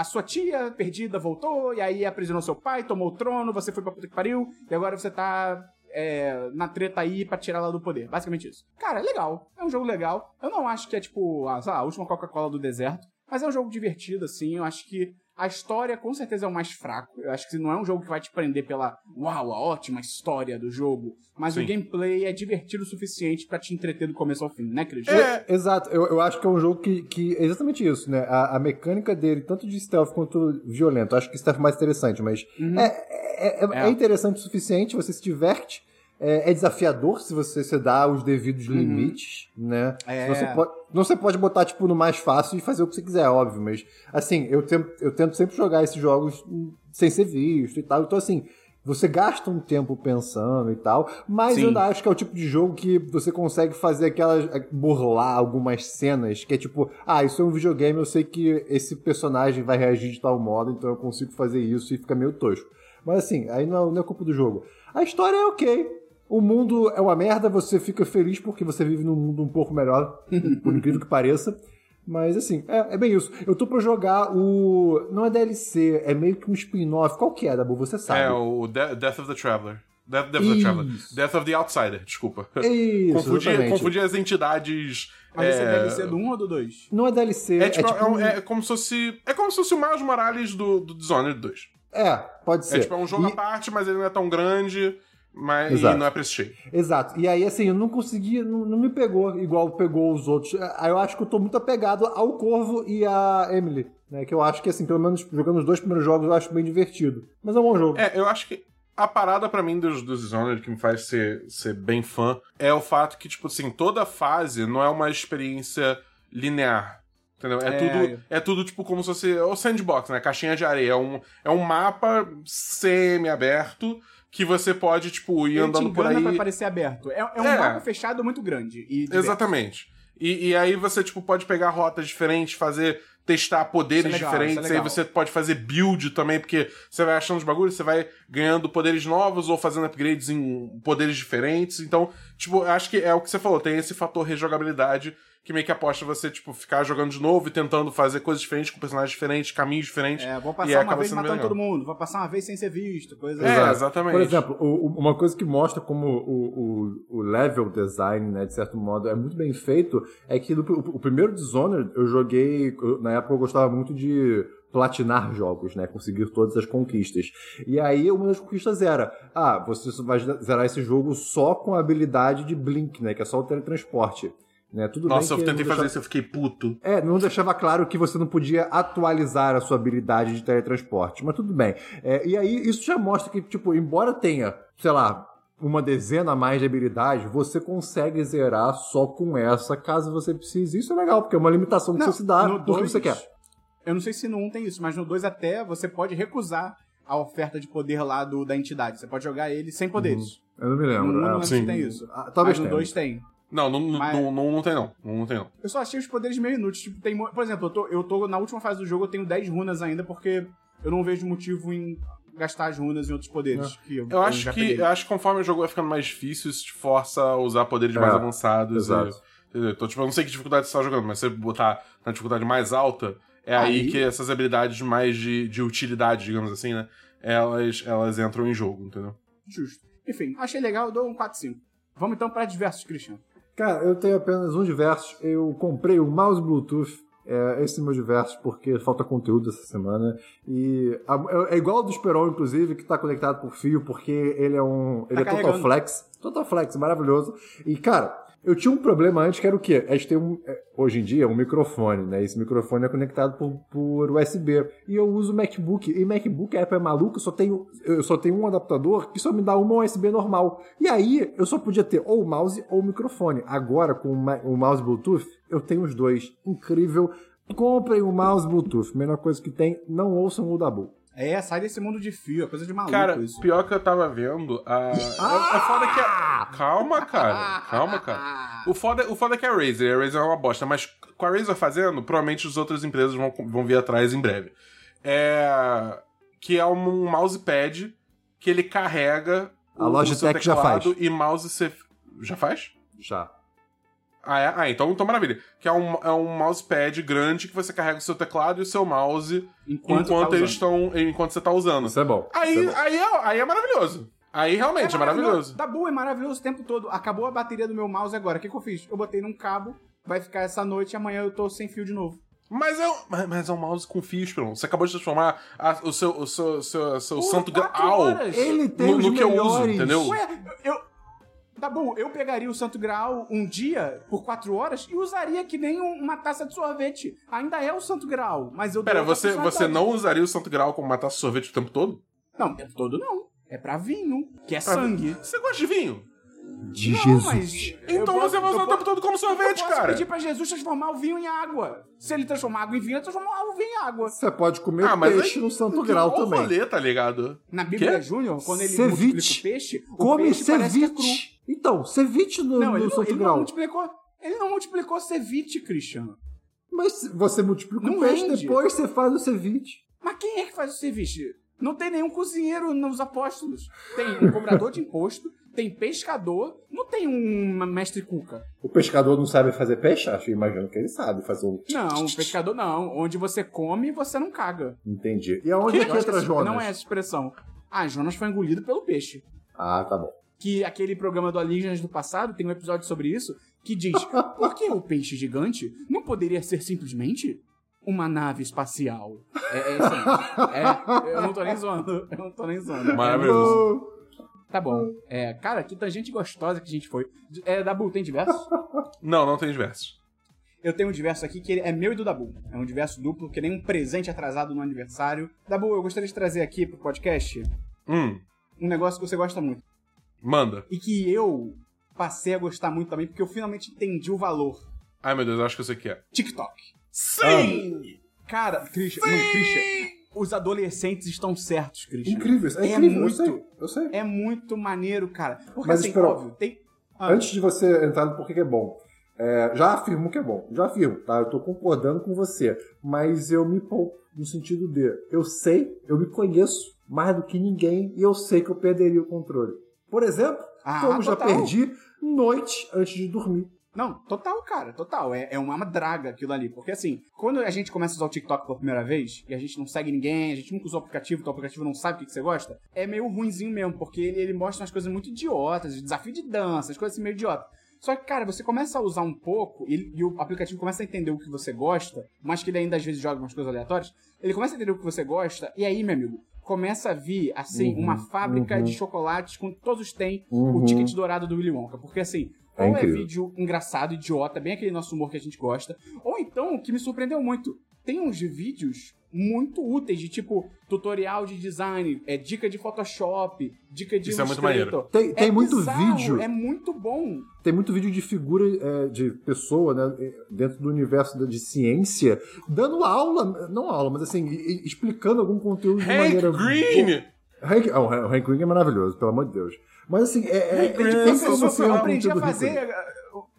A sua tia perdida voltou, e aí aprisionou seu pai, tomou o trono, você foi pra puta que pariu, e agora você tá é, na treta aí pra tirar ela do poder. Basicamente isso. Cara, é legal. É um jogo legal. Eu não acho que é tipo, a, última Coca-Cola do deserto, mas é um jogo divertido, assim. Eu acho que a história com certeza é o mais fraco. Eu acho que não é um jogo que vai te prender pela, uau, a ótima história do jogo. Mas Sim. o gameplay é divertido o suficiente pra te entreter do começo ao fim, né, Christian? É, Exato, eu, eu acho que é um jogo que, que é exatamente isso, né? A, a mecânica dele, tanto de stealth quanto violento, eu acho que stealth é mais interessante, mas é, é, é- É. é interessante o suficiente, você se diverte, é, é desafiador se você se dá os devidos limites, né? É. Você pode, não você pode botar, tipo, no mais fácil e fazer o que você quiser, óbvio, mas, assim, eu tento, eu tento sempre jogar esses jogos hum, sem ser visto e tal, então, assim, você gasta um tempo pensando e tal, mas Sim. eu ainda acho que é o tipo de jogo que você consegue fazer aquelas. burlar algumas cenas, que é tipo, ah, isso é um videogame, eu sei que esse personagem vai reagir de tal modo, então eu consigo fazer isso e fica meio tosco. Mas assim, aí não é, não é culpa do jogo. A história é ok. O mundo é uma merda, você fica feliz porque você vive num mundo um pouco melhor, por incrível que pareça. Mas assim, é, é bem isso. Eu tô pra jogar o. Não é DLC, é meio que um spin-off. Qual que é, Dabu? Você sabe. É, o De- Death of the Traveler. Death, Death of the Traveler. Death of the Outsider, desculpa. Isso, confundi, confundi as entidades. Mas esse é é, DLC do 1 ou do 2? Não é DLC, É, tipo, é, um- é como se fosse. É como se fosse o Miles Morales do, do Dishonored 2. É, pode ser. É tipo, é um jogo E- à parte, mas ele não é tão grande, mas Exato. não é cheio. Exato. E aí, assim, eu não consegui, não, não me pegou igual pegou os outros. Aí eu acho que eu tô muito apegado ao Corvo e à Emily, né? Que eu acho que, assim, pelo menos jogando os dois primeiros jogos, eu acho bem divertido. Mas é um bom jogo. É, eu acho que a parada pra mim dos, dos Dishonored que me faz ser, ser bem fã é o fato que, tipo assim, toda fase não é uma experiência linear. Entendeu? É, É. tudo, é tudo tipo como se fosse o sandbox, né? Caixinha de areia. É um, é um mapa semi-aberto que você pode, tipo, ir Ele andando por aí. pra parecer aberto. É, é um É. mapa fechado muito grande. E. Exatamente. E, e aí você, tipo, pode pegar rotas diferentes, fazer. testar poderes é legal, diferentes. isso é aí você pode fazer build também, porque você vai achando os bagulhos, você vai ganhando poderes novos ou fazendo upgrades em poderes diferentes. Então, tipo, acho que é o que você falou, tem esse fator rejogabilidade que meio que aposta você, tipo, ficar jogando de novo e tentando fazer coisas diferentes, com personagens diferentes, caminhos diferentes. É, vou E passar uma vez matando todo mundo, vou passar uma vez sem ser visto, coisa É, Exato. exatamente. Por exemplo, o- o- uma coisa que mostra como o, o, o level design, né, de certo modo, é muito bem feito, é que no- o, o primeiro Dishonored eu joguei, eu- na época eu gostava muito de platinar jogos, né, conseguir todas as conquistas. E aí uma das conquistas era, ah, você só vai zerar esse jogo só com a habilidade de Blink, né, que é só o teletransporte. Né, tudo Nossa, eu tentei não fazer deixava- isso, eu fiquei puto. é, não deixava claro que você não podia atualizar a sua habilidade de teletransporte, mas tudo bem. É, e aí, isso já mostra que, tipo, embora tenha, sei lá, uma dezena a mais de habilidades, você consegue zerar só com essa, caso você precise. Isso é legal, porque é uma limitação que Não, você se dá do que você quer. Eu não sei se no 1 tem isso, mas no 2 até você pode recusar a oferta de poder lá do, da entidade. Você pode jogar ele sem poderes. Eu não me No 1 lembro. não é. lembro sim. se tem isso. Ah, talvez mas no tenha. 2 tem. Não, não, não, Mas- não, não, não tem não. Não, não tem não. Eu só achei os poderes meio inúteis. Tipo, tem, por exemplo, eu tô, eu tô na última fase do jogo, eu tenho 10 runas ainda, porque eu não vejo motivo em gastar as runas em outros poderes. Que eu, Eu acho já que peguei. eu acho que conforme o jogo vai ficando mais difícil, isso te força a usar poderes É, mais avançados. exato. e- entendeu? Então, tipo, eu não sei que dificuldade você tá jogando, mas se você botar na dificuldade mais alta, é aí, Aí- que essas habilidades mais de, de utilidade, digamos assim, né? Elas, elas entram em jogo, entendeu? Justo. Enfim, achei legal, eu dou um 4-5. Vamos então pra diversos, Christian. Cara, eu tenho apenas um diversos. Eu comprei o mouse Bluetooth. É, esse é meu diversos porque falta conteúdo essa semana. E a- é igual ao do Esperon, inclusive, que tá conectado por fio, porque ele é um. Ele é Total carregando. Flex. Total Flex, maravilhoso. E, cara, eu tinha um problema antes que era o quê? A gente tem um. é, Hoje em dia, um microfone, né? Esse microfone é conectado por, por USB. E eu uso MacBook. E MacBook, é maluca, eu só tenho, eu só tenho um adaptador que só me dá uma USB normal. E aí, eu só podia ter ou mouse ou microfone. Agora, com o mouse Bluetooth, eu tenho os dois. Incrível. Comprem o mouse Bluetooth. Melhor coisa que tem, não ouçam o Dabu. É, sai desse mundo de fio, é coisa de maluco Cara, isso. pior que eu tava vendo, a... é, é foda que a... Calma, cara. Calma, cara. O foda, o foda é que a Razer, a Razer é uma bosta, mas com a Razer fazendo, provavelmente as outras empresas vão, vão vir atrás em breve. É... Que é um mousepad que ele carrega A Logitech já faz. E mouse você... Já faz? Já. Ah, é? Ah, então, então maravilha. Que é um, é um mousepad grande que você carrega o seu teclado e o seu mouse Enquanto, enquanto, tá eles estão. Enquanto você tá usando. Isso é bom. Aí, Isso é bom. aí, é, aí é maravilhoso. Aí realmente é, maravilhoso. Tá bom, é maravilhoso o tempo todo. Acabou a bateria do meu mouse agora. O que, que eu fiz? Eu botei num cabo, vai ficar essa noite e amanhã eu tô sem fio de novo. Mas é, um- mas, é um mouse com fios, pronto. Você acabou de transformar a- o seu, o seu, seu, seu santo graal. Ele tem no, no que eu uso, entendeu? Ué, eu. Tá bom, eu pegaria o Santo Graal um dia, por quatro horas, e usaria que nem um- uma taça de sorvete. Ainda é o Santo Graal, mas eu dou Pera, você, você não usaria o santo graal como matar sorvete o tempo todo? Não, o tempo todo não. É pra vinho, que é sangue. Você gosta de vinho? De Não, mas eu Então posso- você vai usar o tempo todo como sorvete, eu posso cara. pedir pra Jesus transformar o vinho em água. Se ele transformar água em vinho, eu transformar o vinho em água. Você pode comer Ah, mas peixe aí- no Santo Grau também. rolê, tá ligado? Na Bíblia? Júnior, quando ele Ceviche. multiplica o peixe, o Come peixe parece que é cru. Então, ceviche no, Não, no ele, não, Santo ele não Grau. multiplicou. Ele não multiplicou ceviche, Christian. Mas você multiplica Não o peixe, depois você faz o ceviche. Mas quem é que faz o ceviche? Não tem nenhum cozinheiro nos apóstolos. Tem um cobrador de imposto, tem pescador, não tem um mestre cuca. O pescador não sabe fazer peixe? Acho que imagino que ele sabe fazer um. Não, o pescador não. Onde você come, você não caga. Entendi. E aonde é que que entra Jonas? Não é essa expressão. Ah, Jonas foi engolido pelo peixe. Ah, tá bom. Que aquele programa do Alienígenas do passado tem um episódio sobre isso que diz: por que o peixe gigante não poderia ser simplesmente uma nave espacial? É, é. É, eu não tô nem zoando. Eu não tô nem zoando. Maravilhoso. Tá bom. É, cara, que tanta gente gostosa que a gente foi. É, Dabu, tem diversos? Não, não tem diversos. Eu tenho um diverso aqui que é meu e do Dabu. É um diverso duplo, que nem um presente atrasado no aniversário. Dabu, eu gostaria de trazer aqui pro podcast Hum, um negócio que você gosta muito. Manda. E que eu passei a gostar muito também, porque eu finalmente entendi o valor. Ai, meu Deus, eu acho que eu sei o que é. TikTok. Sim! Cara, Christian, não, Christian, os adolescentes estão certos, Christian. Incrível, é, É incrível, muito- eu sei. Eu sei. É muito maneiro, cara. Porque Mas assim, espera- óbvio, tem. Ah, Antes de você entrar no porquê que é bom, é, já afirmo que é bom. Já afirmo, tá? Eu tô concordando com você. Mas eu me poupo no sentido de eu sei, eu me conheço mais do que ninguém e eu sei que eu perderia o controle. Por exemplo, Ah, como já total. perdi noite antes de dormir. Não, total, cara, total. É, é uma draga aquilo ali. Porque assim, quando a gente começa a usar o TikTok pela primeira vez, e a gente não segue ninguém, a gente nunca usou o aplicativo, então o aplicativo não sabe o que, que você gosta, é meio ruinzinho mesmo, porque ele, ele mostra umas coisas muito idiotas, desafio de dança, as coisas assim meio idiotas. Só que, cara, você começa a usar um pouco e, e o aplicativo começa a entender o que você gosta, mas que ele ainda às vezes joga umas coisas aleatórias. Ele começa a entender o que você gosta, e aí, meu amigo, começa a vir, assim, Uhum, uma fábrica uhum. de chocolates com todos têm Uhum. o ticket dourado do Willy Wonka. Porque, assim, É ou é incrível. vídeo engraçado, idiota, bem aquele nosso humor que a gente gosta, ou então, o que me surpreendeu muito, tem uns vídeos muito úteis, de tipo, tutorial de design, é dica de Photoshop, dica de Isso é muito Illustrator. Tem, tem É muito bizarro, vídeo. É muito bom. Tem muito vídeo de figura é, de pessoa, né, dentro do universo da- de ciência, dando aula, não aula, mas assim, explicando algum conteúdo de Hank maneira. Green! Hank, oh, o Hank Green é maravilhoso, pelo amor de Deus. Mas assim, é, é, é, Green, tem eu aprendi a fazer.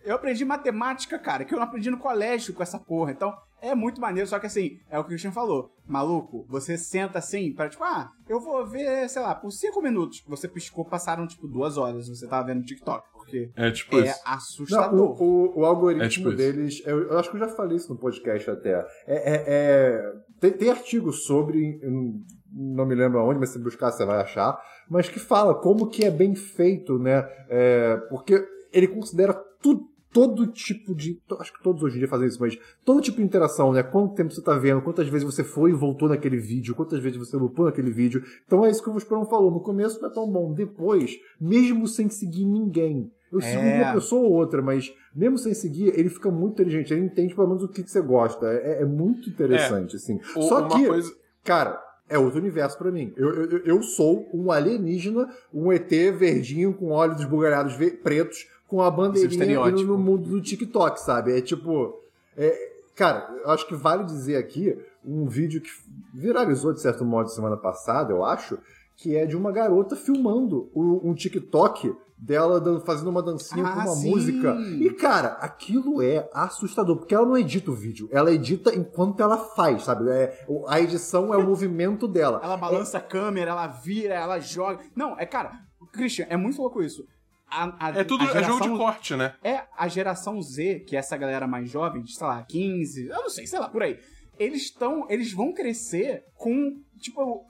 Eu aprendi matemática, cara, que eu não aprendi no colégio com essa porra. Então, é muito maneiro, só que assim, é o que o Christian falou. Maluco, você senta assim para tipo, ah, eu vou ver, sei lá, por cinco minutos. Você piscou, passaram tipo duas horas. Você tava vendo TikTok, porque É tipo é isso. Não, assustador. o, o, o algoritmo É tipo deles, eu, eu acho que eu já falei isso no podcast até. É, é- é- tem, tem artigos sobre, não me lembro aonde, mas se buscar você vai achar, mas que fala como que é bem feito, né? É, porque ele considera tudo, todo tipo de. Acho que todos hoje em dia fazem isso, mas todo tipo de interação, né? Quanto tempo você tá vendo, quantas vezes você foi e voltou naquele vídeo, quantas vezes você lupou naquele vídeo. Então é isso que o Esperão falou. No começo não é tão bom. Depois, mesmo sem seguir ninguém. Eu sigo É. uma pessoa ou outra, mas mesmo sem seguir, ele fica muito inteligente. Ele entende pelo menos o que, que você gosta. É, é muito interessante, assim. O- Só que, coisa- cara, é outro universo pra mim. Eu, eu, eu sou um alienígena, um ET verdinho com olhos esbugalhados pretos, com a bandeirinha indo no mundo do TikTok, sabe? É tipo. é- cara, eu acho que vale dizer aqui um vídeo que viralizou de certo modo semana passada, eu acho, que é de uma garota filmando um TikTok dela fazendo uma dancinha Ah, com uma sim. música. E, cara, aquilo é assustador, porque ela não edita o vídeo, ela edita enquanto ela faz, sabe? É, a edição é o movimento dela. Ela balança a câmera, ela vira, ela joga. Não, é cara, Christian, é muito louco isso. A- a- É tudo a é jogo de geração- corte, né? É a geração Z, que é essa galera mais jovem, de, sei lá, 15, eu não sei, sei lá, por aí. Eles estão, eles vão crescer com, tipo,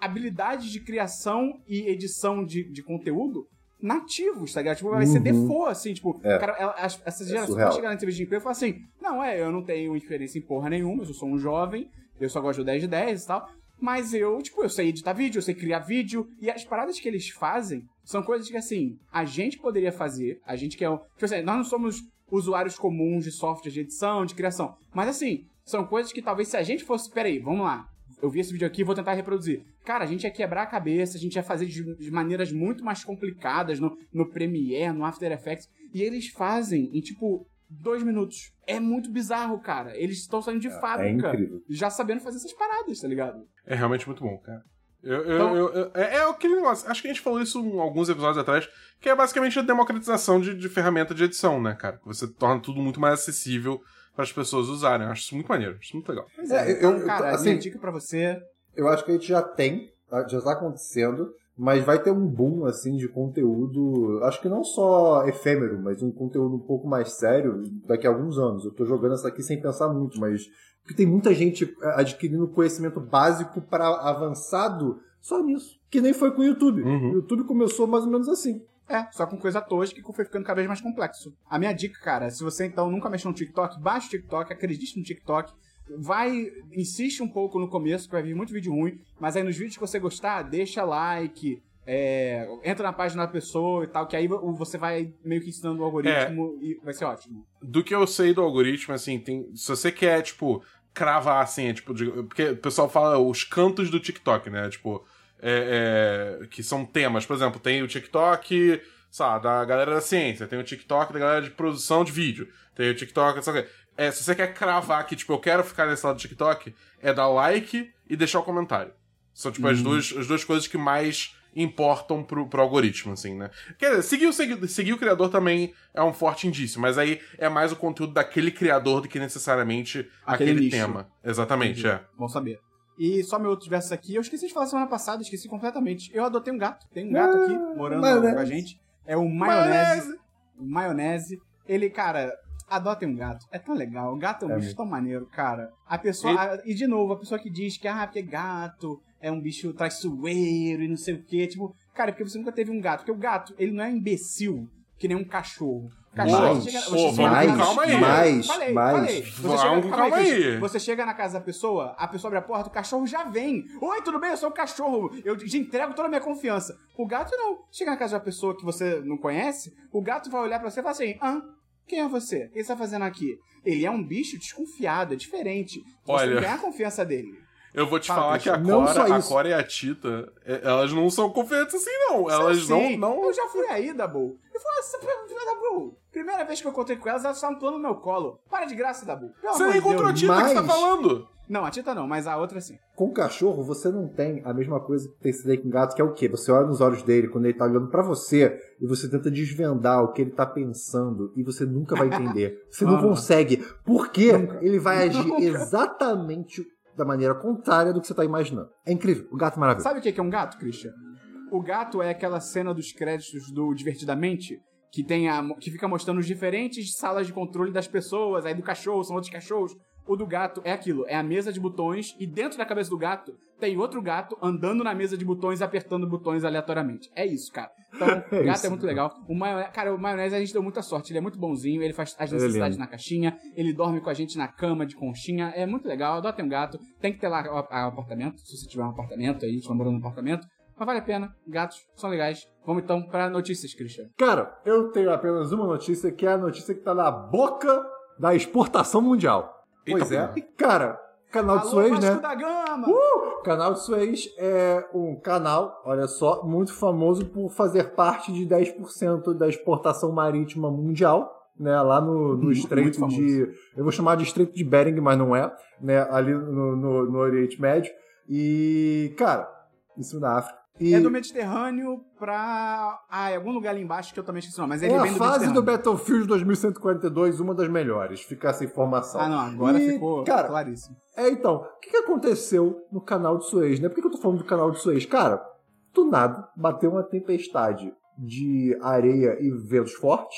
habilidades de criação e edição de, de conteúdo nativos, tá ligado? Tipo, vai ser Uhum. default, assim, tipo, É. cara, ela- as- essas gerações surreal. vão chegar na entrevista de emprego e falar assim, não, é, eu não tenho experiência em porra nenhuma, eu sou um jovem, eu só gosto do 10 de 10 e tal, mas eu, tipo, eu sei editar vídeo, eu sei criar vídeo, e as paradas que eles fazem são coisas que, assim, a gente poderia fazer, a gente que é um... Tipo assim, nós não somos usuários comuns de software de edição, de criação, mas, assim, são coisas que talvez se a gente fosse... Peraí, vamos lá, eu vi esse vídeo aqui, vou tentar reproduzir. Cara, a gente ia quebrar a cabeça, a gente ia fazer de, de maneiras muito mais complicadas no, no Premiere, no After Effects. E eles fazem em, tipo, dois minutos. É muito bizarro, cara. Eles estão saindo de É fábrica, incrível. já sabendo fazer essas paradas, tá ligado? É realmente muito bom, cara. Eu, eu- Então- eu- eu- é, é aquele negócio. Acho que a gente falou isso em alguns episódios atrás, que é basicamente a democratização de, de ferramenta de edição, né, cara? Você torna tudo muito mais acessível para as pessoas usarem. Eu acho isso muito maneiro, acho isso muito legal. Pois É, é, então, eu- eu- cara, assim- minha dica pra você... Eu acho que a gente já tem tá- já tá acontecendo, mas vai ter um boom, assim, de conteúdo, acho que não só efêmero, mas um conteúdo um pouco mais sério daqui a alguns anos. Eu tô jogando essa aqui sem pensar muito, mas porque tem muita gente adquirindo conhecimento básico para avançado só nisso. Que nem foi com o YouTube. Uhum. O YouTube começou mais ou menos assim. É, só com coisa tosca que foi ficando cada vez mais complexo. A minha dica, cara, se você então nunca mexeu no TikTok, baixa o TikTok, acredite no TikTok. Vai, insiste um pouco no começo, que vai vir muito vídeo ruim, mas aí nos vídeos que você gostar, deixa like, é, entra na página da pessoa e tal, que aí vo- você vai meio que ensinando o algoritmo e vai ser ótimo. do que eu sei do algoritmo, assim, tem. Se você quer, tipo, cravar assim, é, tipo, de- porque o pessoal fala os cantos do TikTok, né? Tipo, é, é, que são temas. Por exemplo, tem o TikTok, sabe, da galera da ciência, tem o TikTok da galera de produção de vídeo, tem o TikTok, sabe? É, se você quer cravar que, tipo, eu quero ficar nesse lado do TikTok, é dar like e deixar o comentário. São, tipo, as, duas, as duas coisas que mais importam pro, pro algoritmo, assim, né? Quer dizer, seguir o, segui- seguir o criador também é um forte indício, mas aí é mais o conteúdo daquele criador do que necessariamente Aquele aquele, tema. Exatamente, é. Bom saber. E só meu outro verso aqui, eu esqueci de falar semana passada, esqueci completamente. Eu adotei um gato. Tem um gato aqui morando maionese. com a gente. É o maionese. O maionese. Ele, cara, adotem um gato. É tão legal. O gato é um É bicho mesmo. tão maneiro, cara. A pessoa. Ele- a- e de novo, a pessoa que diz que, ah, porque gato é um bicho traiçoeiro e não sei o quê. Tipo, cara, porque você nunca teve um gato. Porque o gato, ele não é imbecil que nem um cachorro. Cachorro, Mais, você chega, pô, vamos com casa- calma aí. mais, falei, mais. falei. Você chega, calma calma aí. Você chega na casa da pessoa, a pessoa abre a porta, o cachorro já vem. Oi, tudo bem? Eu sou o cachorro. Eu te entrego toda a minha confiança. O gato não. Chega na casa de uma pessoa que você não conhece, o gato vai olhar pra você e falar assim: ah, quem é você? O que você tá fazendo aqui? Ele é um bicho desconfiado, é diferente. Você Olha. não ganha a confiança dele. Eu vou te Fala, falar que a Cora, a. Cora e a Tita, é, elas não são confiantes assim, não. Elas Sim, não, não. Eu já fui aí, Dabu. Eu falei assim, Dabu, primeira vez que eu encontrei com elas, elas estavam pulando no meu colo. Para de graça, Dabu. Pelo Você nem encontrou a Tita, o que você tá mas- falando? Não, a Tita não, mas a outra sim. Com cachorro, você não tem a mesma coisa que tem esse daí com gato, que é o quê? Você olha nos olhos dele quando ele tá olhando pra você e você tenta desvendar o que ele tá pensando e você nunca vai entender. Você não consegue. Porque Nunca. ele vai agir Nunca. exatamente da maneira contrária do que você tá imaginando. É incrível. O gato é maravilhoso. Sabe o que que é um gato, Christian? O gato é aquela cena dos créditos do Divertidamente, que tem a, que fica mostrando os diferentes salas de controle das pessoas, aí do cachorro, são outros cachorros. O do gato é aquilo, é a mesa de botões, e dentro da cabeça do gato tem outro gato andando na mesa de botões apertando botões aleatoriamente. É isso, cara. Então, o É gato isso. é muito legal. O maionese, cara, o maionese a gente deu muita sorte, ele é muito bonzinho, ele faz as é necessidades lindo. na caixinha, ele dorme com a gente na cama de conchinha, é muito legal. Adotem um gato, tem que ter lá o, apartamento, se você tiver um apartamento aí, estiver morando num apartamento. Mas vale a pena, gatos são legais. Vamos então para notícias, Christian. Cara, eu tenho apenas uma notícia, que é a notícia que tá na boca da exportação mundial. Eita, pois é. E, cara, canal de Suez, Vasco né? da Gama! O canal de Suez é um canal, olha só, muito famoso por fazer parte de 10% da exportação marítima mundial, né? Lá no, no Muito estreito de. Eu vou chamar de estreito de Bering, mas não é, né? Ali no, no, no Oriente Médio. E, cara, em cima da África. E É do Mediterrâneo pra. Ah, é algum lugar ali embaixo que eu também esqueci o nome, mas ele é é a bem do fase do. Battlefield 2142, uma das melhores. Fica essa informação. Ah, não, agora E, ficou cara, claríssimo. É, então, o que, que aconteceu no canal de Suez, né? Por que, que eu tô falando do canal de Suez? Cara, do nada, bateu uma tempestade de areia e ventos fortes,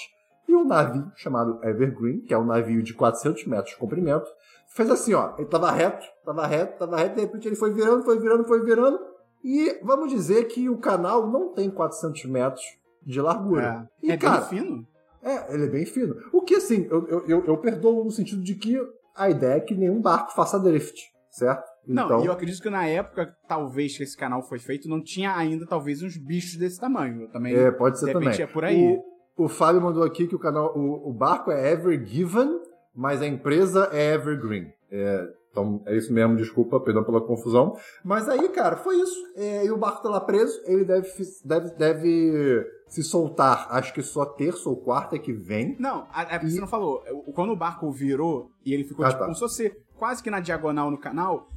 e um navio chamado Evergreen, que é um navio de 400 metros de comprimento, fez assim, ó, ele tava reto, tava reto, tava reto, de repente ele foi virando, foi virando, foi virando, e vamos dizer que o canal não tem 400 metros de largura. É, E, é cara, bem fino. é, ele é bem fino. O que, assim, eu, eu, eu, eu perdoo no sentido de que a ideia é que nenhum barco faça drift, certo? Não, então, e eu acredito que na época, talvez que esse canal foi feito, não tinha ainda, talvez, uns bichos desse tamanho. Eu também. é, pode ser de repente também. é por aí. O, o Fábio mandou aqui que o canal, o, o barco é Ever Given, mas a empresa é Evergreen. É, então, é isso mesmo, desculpa, perdão pela confusão. Mas aí, cara, foi isso. É, e o barco tá lá preso, ele deve, deve, deve se soltar, acho que só terça ou quarta que vem. Não, a- é porque você não falou. O- Quando o barco virou e ele ficou Ah, tipo, tá. como se fosse quase que na diagonal no canal,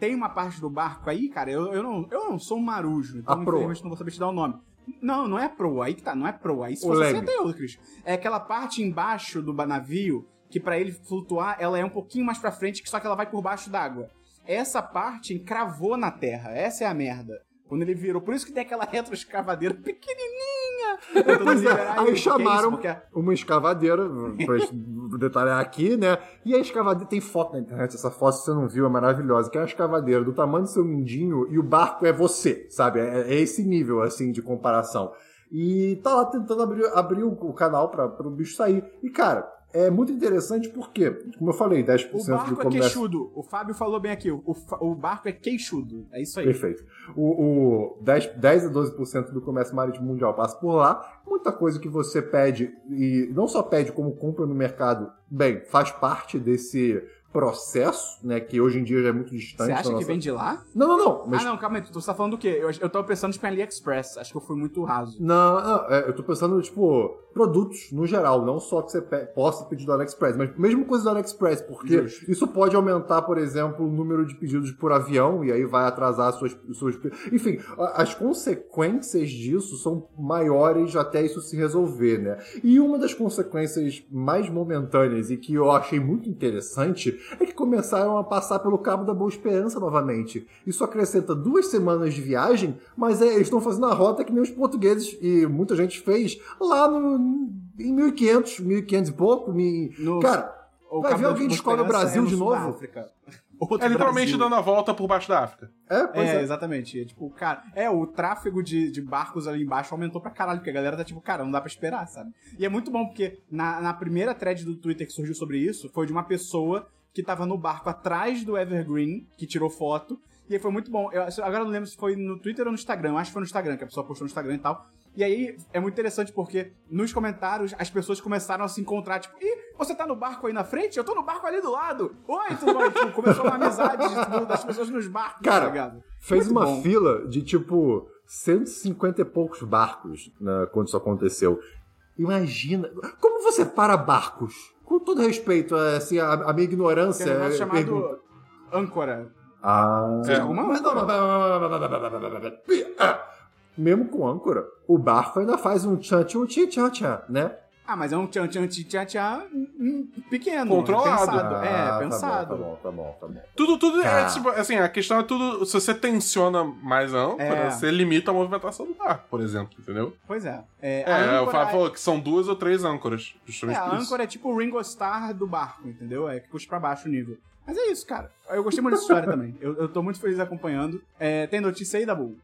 tem uma parte do barco aí, cara, eu, eu, não, eu não sou um marujo, então A infelizmente não vou saber te dar o nome. Não, não é proa, aí que tá, não é proa. Aí se O fosse até eu, Cris. É aquela parte embaixo do navio, que pra ele flutuar, ela é um pouquinho mais pra frente, que só que ela vai por baixo d'água. Essa parte encravou na terra, essa é a merda. Quando ele virou. Por isso que tem aquela retroescavadeira pequenininha. é, ele. aí é chamaram Porque- uma escavadeira, pra detalhar aqui, né? E a escavadeira, tem foto na internet, essa foto se você não viu, é maravilhosa, que é uma escavadeira do tamanho do seu mindinho e o barco é você, sabe? É, é esse nível, assim, de comparação. E tá lá tentando abrir, abrir o, o canal pra, pro bicho sair. E, cara, é muito interessante porque, como eu falei, 10% O barco é comércio... queixudo. O Fábio falou bem aqui. O, o barco é queixudo. É isso aí. Perfeito. O, o 10, 10 a 12% do comércio marítimo mundial passa por lá. Muita coisa que você pede, e não só pede como compra no mercado, bem, faz parte desse processo, né, que hoje em dia já é muito distante. Você acha que nossa- vem de lá? Não, não, não. Mas... Ah, não, calma aí. Tu tá falando do quê? Eu, eu tava pensando tipo, em AliExpress. Acho que eu fui muito raso. Não, não, é, eu tô pensando, tipo, produtos no geral, não só que você pe- possa pedir do AliExpress, mas mesmo coisa do AliExpress, porque Justo. isso pode aumentar, por exemplo, o número de pedidos por avião, e aí vai atrasar as suas. suas... Enfim, as consequências disso são maiores até isso se resolver, né? E uma das consequências mais momentâneas e que eu achei muito interessante é que começaram a passar pelo Cabo da Boa Esperança novamente. Isso acrescenta duas semanas de viagem, mas é, eles estão fazendo a rota que nem os portugueses e muita gente fez lá no, em 1500, 1500 e pouco. mi- No- Cara, Vai ver alguém descobre o Brasil é de novo? África. Outro É literalmente Brasil. dando a volta por baixo da África. é, pois É, é. exatamente. É, tipo, cara, é, o tráfego de, de barcos ali embaixo aumentou pra caralho, porque a galera tá tipo, cara, não dá pra esperar, sabe? E é muito bom, porque na, na primeira thread do Twitter que surgiu sobre isso, foi de uma pessoa que tava no barco atrás do Evergreen, que tirou foto, e aí foi muito bom. Eu, agora eu não lembro se foi no Twitter ou no Instagram, eu acho que foi no Instagram, que a pessoa postou no Instagram e tal. E aí é muito interessante porque nos comentários as pessoas começaram a se encontrar, tipo, ih, você tá no barco aí na frente? Eu tô no barco ali do lado. Oi, tudo bom? Tipo, começou uma amizade tipo, das pessoas nos barcos, Cara, tá ligado? Fez Muito uma bom. fila de tipo 150 e poucos barcos né, quando isso aconteceu. Imagina. Como você para barcos? com todo respeito, é, assim, a, a minha ignorância. Tem um negócio chamado âncora. Ah. É. uma âncora? Mesmo com âncora, o barco ainda faz um tchan tchan tchan tchan, né? Ah, mas é um tchan tchan tchan tchan pequeno. Controlado. Pensado. Ah, é, tá pensado. bom, Tá bom, tá bom, tá bom. Tudo, tudo Cara. é tipo, assim, a questão é tudo. Se você tensiona mais a âncora, É. você limita a movimentação do barco, por exemplo, entendeu? Pois é. É, É, a o âncora, Fábio falou que são duas ou três âncoras. é, Justamente a por isso. âncora é tipo o Ringo Starr do barco, entendeu? É que puxa pra baixo o nível. Mas é isso, cara. Eu gostei muito dessa história também. Eu, eu tô muito feliz acompanhando. É, tem notícia aí, Dabu?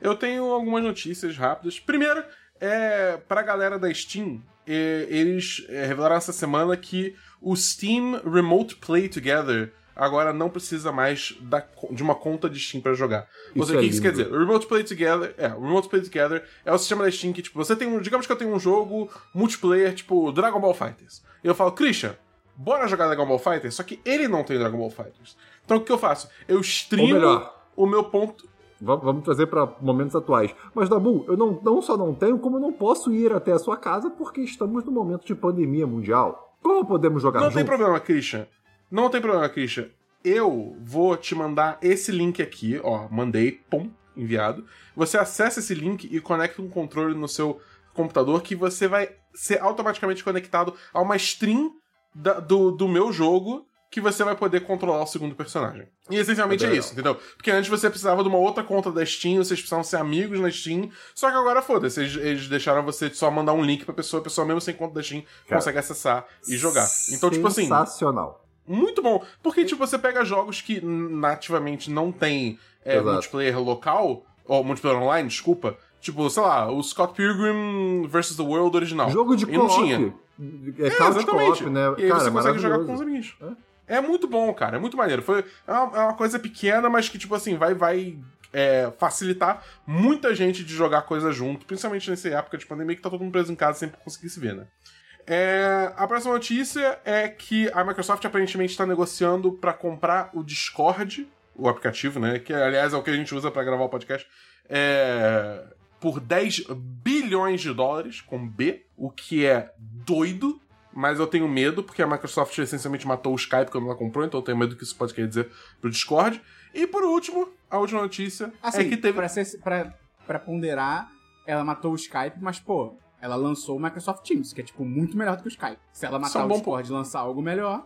Eu tenho algumas notícias rápidas. Primeiro, é, pra galera da Steam, é, eles é, revelaram essa semana que o Steam Remote Play Together agora não precisa mais da de uma conta de Steam pra jogar. Ou seja, o é que isso quer dizer? O Remote Play Together, é, o Remote Play Together é o sistema da Steam que, tipo, você tem um, digamos que eu tenho um jogo multiplayer, tipo, Dragon Ball Fighters. E eu falo, Christian, bora jogar Dragon Ball Fighters, só que ele não tem Dragon Ball Fighters. Então o que eu faço? Eu streamo o meu ponto. Va- Vamos trazer para momentos atuais. Mas, Dabu, eu não, não só não tenho, como eu não posso ir até a sua casa porque estamos no momento de pandemia mundial. Como podemos jogar Não juntos? tem problema, Christian. Não tem problema, Christian. Eu vou te mandar esse link aqui, ó. Mandei, pum, enviado. Você acessa esse link e conecta um controle no seu computador que você vai ser automaticamente conectado a uma stream da- do, do meu jogo que você vai poder controlar o segundo personagem. E essencialmente é Legal. isso, entendeu? Porque antes você precisava de uma outra conta da Steam, vocês precisavam ser amigos na Steam, só que agora foda-se, eles, eles deixaram você só mandar um link pra pessoa, a pessoa mesmo sem conta da Steam Cara, consegue acessar e jogar. Então, tipo assim, Sensacional. muito bom. Porque, tipo, você pega jogos que nativamente não tem é, multiplayer local, ou multiplayer online, desculpa. Tipo, sei lá, o Scott Pilgrim vs. The World original. Jogo de E não tinha. co-op. É, É, exatamente. co-op, né? E aí Cara, você consegue jogar com os amigos. É muito bom, cara. É muito maneiro. Foi é uma, é uma coisa pequena, mas que, tipo assim, vai, vai é, facilitar muita gente de jogar coisa junto, principalmente nessa época de pandemia que tá todo mundo preso em casa sem conseguir se ver, né? É, a próxima notícia é que a Microsoft aparentemente está negociando para comprar o Discord, o aplicativo, né? Que aliás é o que a gente usa para gravar o podcast, é, por 10 bilhões de dólares, com B, o que é doido. Mas eu tenho medo, porque a Microsoft essencialmente matou o Skype quando ela comprou, então eu tenho medo do que isso pode querer dizer pro Discord. E por último, a última notícia Assim, é que teve. pra, ser, pra, pra ponderar, ela matou o Skype, mas, pô, ela lançou o Microsoft Teams, que é, tipo, muito melhor do que o Skype. Se ela é matar o bom Discord e lançar algo melhor,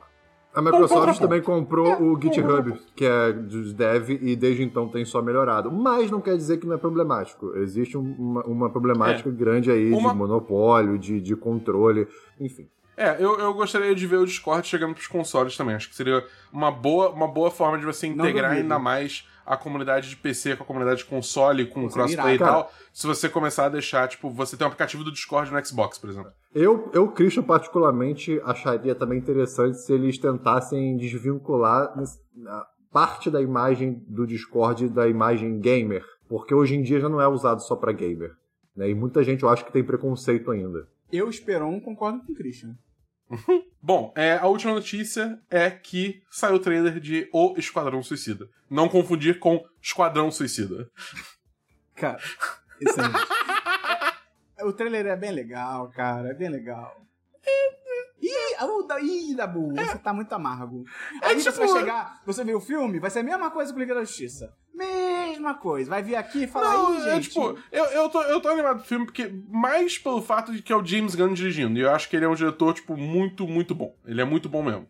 A Microsoft também comprou o GitHub, que é dos dev, e desde então tem só melhorado. Mas não quer dizer que não é problemático. Existe um- uma, uma problemática grande aí Uma- de monopólio, de, de controle, enfim. É, eu, eu gostaria de ver o Discord chegando pros consoles também. Acho que seria uma boa, uma boa forma de você integrar ainda mais a comunidade de PC com a comunidade de console, com seria crossplay e tal. Se você começar a deixar, tipo, você tem um aplicativo do Discord no Xbox, por exemplo. Eu, eu, Christian, particularmente, acharia também interessante se eles tentassem desvincular parte da imagem do Discord da imagem gamer. Porque hoje em dia já não é usado só pra gamer. Né? E muita gente eu acho que tem preconceito ainda. Eu, Esperon, concordo com o Christian. Bom, é, a última notícia é que saiu o trailer de O Esquadrão Suicida. Não confundir com Esquadrão Suicida. Cara, excelente. É, o trailer é bem legal, cara. É bem legal. Ih, o da- ih, Dabu, você tá muito amargo. Aí você tipo- vai chegar, você vê o filme, vai ser a mesma coisa com o Liga da Justiça. Mesma coisa. Vai vir aqui e falar, Não, é gente. tipo, eu, eu, tô, eu tô animado do filme porque mais pelo fato de que é o James Gunn dirigindo. E eu acho que ele é um diretor, tipo, muito, muito bom. Ele é muito bom mesmo.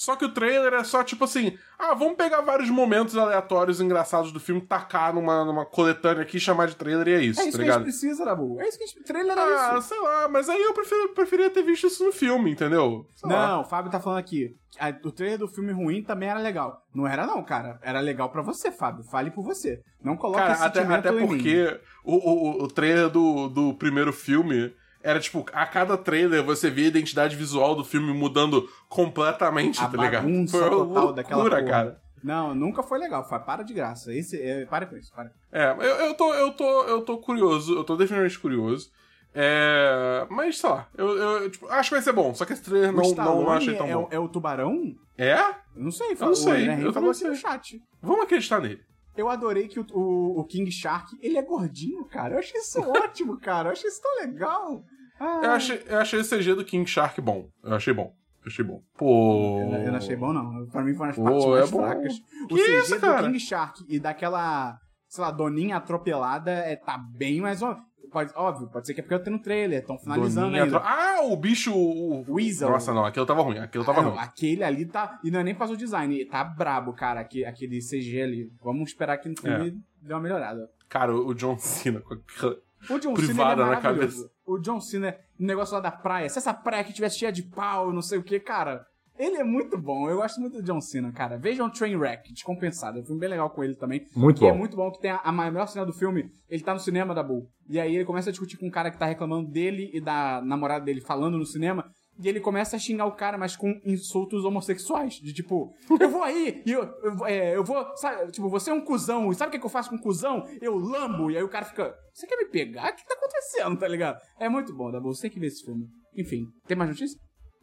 Só que o trailer é só tipo assim: ah, vamos pegar vários momentos aleatórios engraçados do filme, tacar numa, numa coletânea aqui, chamar de trailer e é isso, é isso tá que a gente ligado? precisa, Dabu. É isso que a gente. Trailer é Ah, isso. sei lá, mas aí eu prefiro, preferia ter visto isso no filme, entendeu? Sei lá. Não, o Fábio tá falando aqui. a- O trailer do filme ruim também era legal. Não era, não, cara. Era legal pra você, Fábio. Fale por você. Não coloque Cara, esse até, até porque o, o, o trailer do, do primeiro filme era tipo, a cada trailer você via a identidade visual do filme mudando completamente, A tá ligado? Foi total daquela loucura, porra. cara. Não, nunca foi legal. Fábio, para de graça. Esse, é, para com isso. Para. É, eu, eu, tô, eu, tô, eu tô curioso, eu tô definitivamente curioso. É, mas, sei lá, eu, eu tipo, acho que vai ser bom, só que esse trailer O não, não, Stallone não achei tão é, bom. é o tubarão? É? Eu não sei. não sei, Henry eu falou também aqui no sei. chat. Vamos acreditar nele. Eu adorei que o, o, o King Shark, ele é gordinho, cara. Eu achei isso ótimo, cara. Eu achei isso tão legal. Ah, Eu achei, eu achei o CG do King Shark bom. Eu achei bom. Eu achei bom. Pô. Eu, eu não achei bom, não. Pra mim foram as Pô, partes é mais bom. fracas. O Que CG isso, do? King Shark e daquela, sei lá, Doninha atropelada é, tá bem mais. ó- Pode, óbvio, pode ser que é porque eu tenho no trailer, estão finalizando Doninha ainda. Ah, o bicho. O... Weasel. Nossa, não, aquilo tava ruim. Aquilo tava Ah, não, ruim. aquele ali tá. E não é nem causa do design, tá brabo, cara, aquele, aquele CG ali. Vamos esperar que no É. filme dê uma melhorada. Cara, o John Cena com aquela. O John Privada Cena é na maravilhoso. cabeça. O John Cena, o negócio lá da praia. Se essa praia aqui tivesse cheia de pau, não sei o que, cara. Ele é muito bom. Eu gosto muito do John Cena, cara. Vejam Trainwreck, descompensado. É um filme bem legal com ele também. Muito que é bom. muito bom, que tem a, a melhor cena do filme. Ele tá no cinema da Bull. E aí ele começa a discutir com um cara que tá reclamando dele e da namorada dele falando no cinema. E ele começa a xingar o cara, mas com insultos homossexuais. De tipo, eu vou aí, e eu, eu, vou- é, eu vou. Sabe, tipo, você é um cuzão. E sabe o que, que eu faço com cuzão? Eu lambo. E aí o cara fica, você quer me pegar? O que tá acontecendo, tá ligado? É muito bom, Dabu. Você tem que ver esse filme. Enfim, tem mais notícia?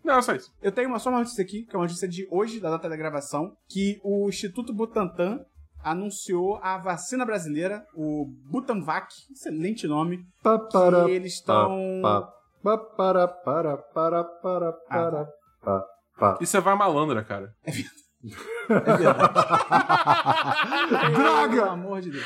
Não, só isso. Eu tenho uma, só uma notícia aqui, que é uma notícia de hoje, da data da gravação, que o Instituto Butantan anunciou a vacina brasileira, o Butanvac, excelente nome, Pá, para, que eles estão... para, para, para, para, para, pá. Isso é vai malandra, cara. É verdade. Droga! Pelo amor de Deus.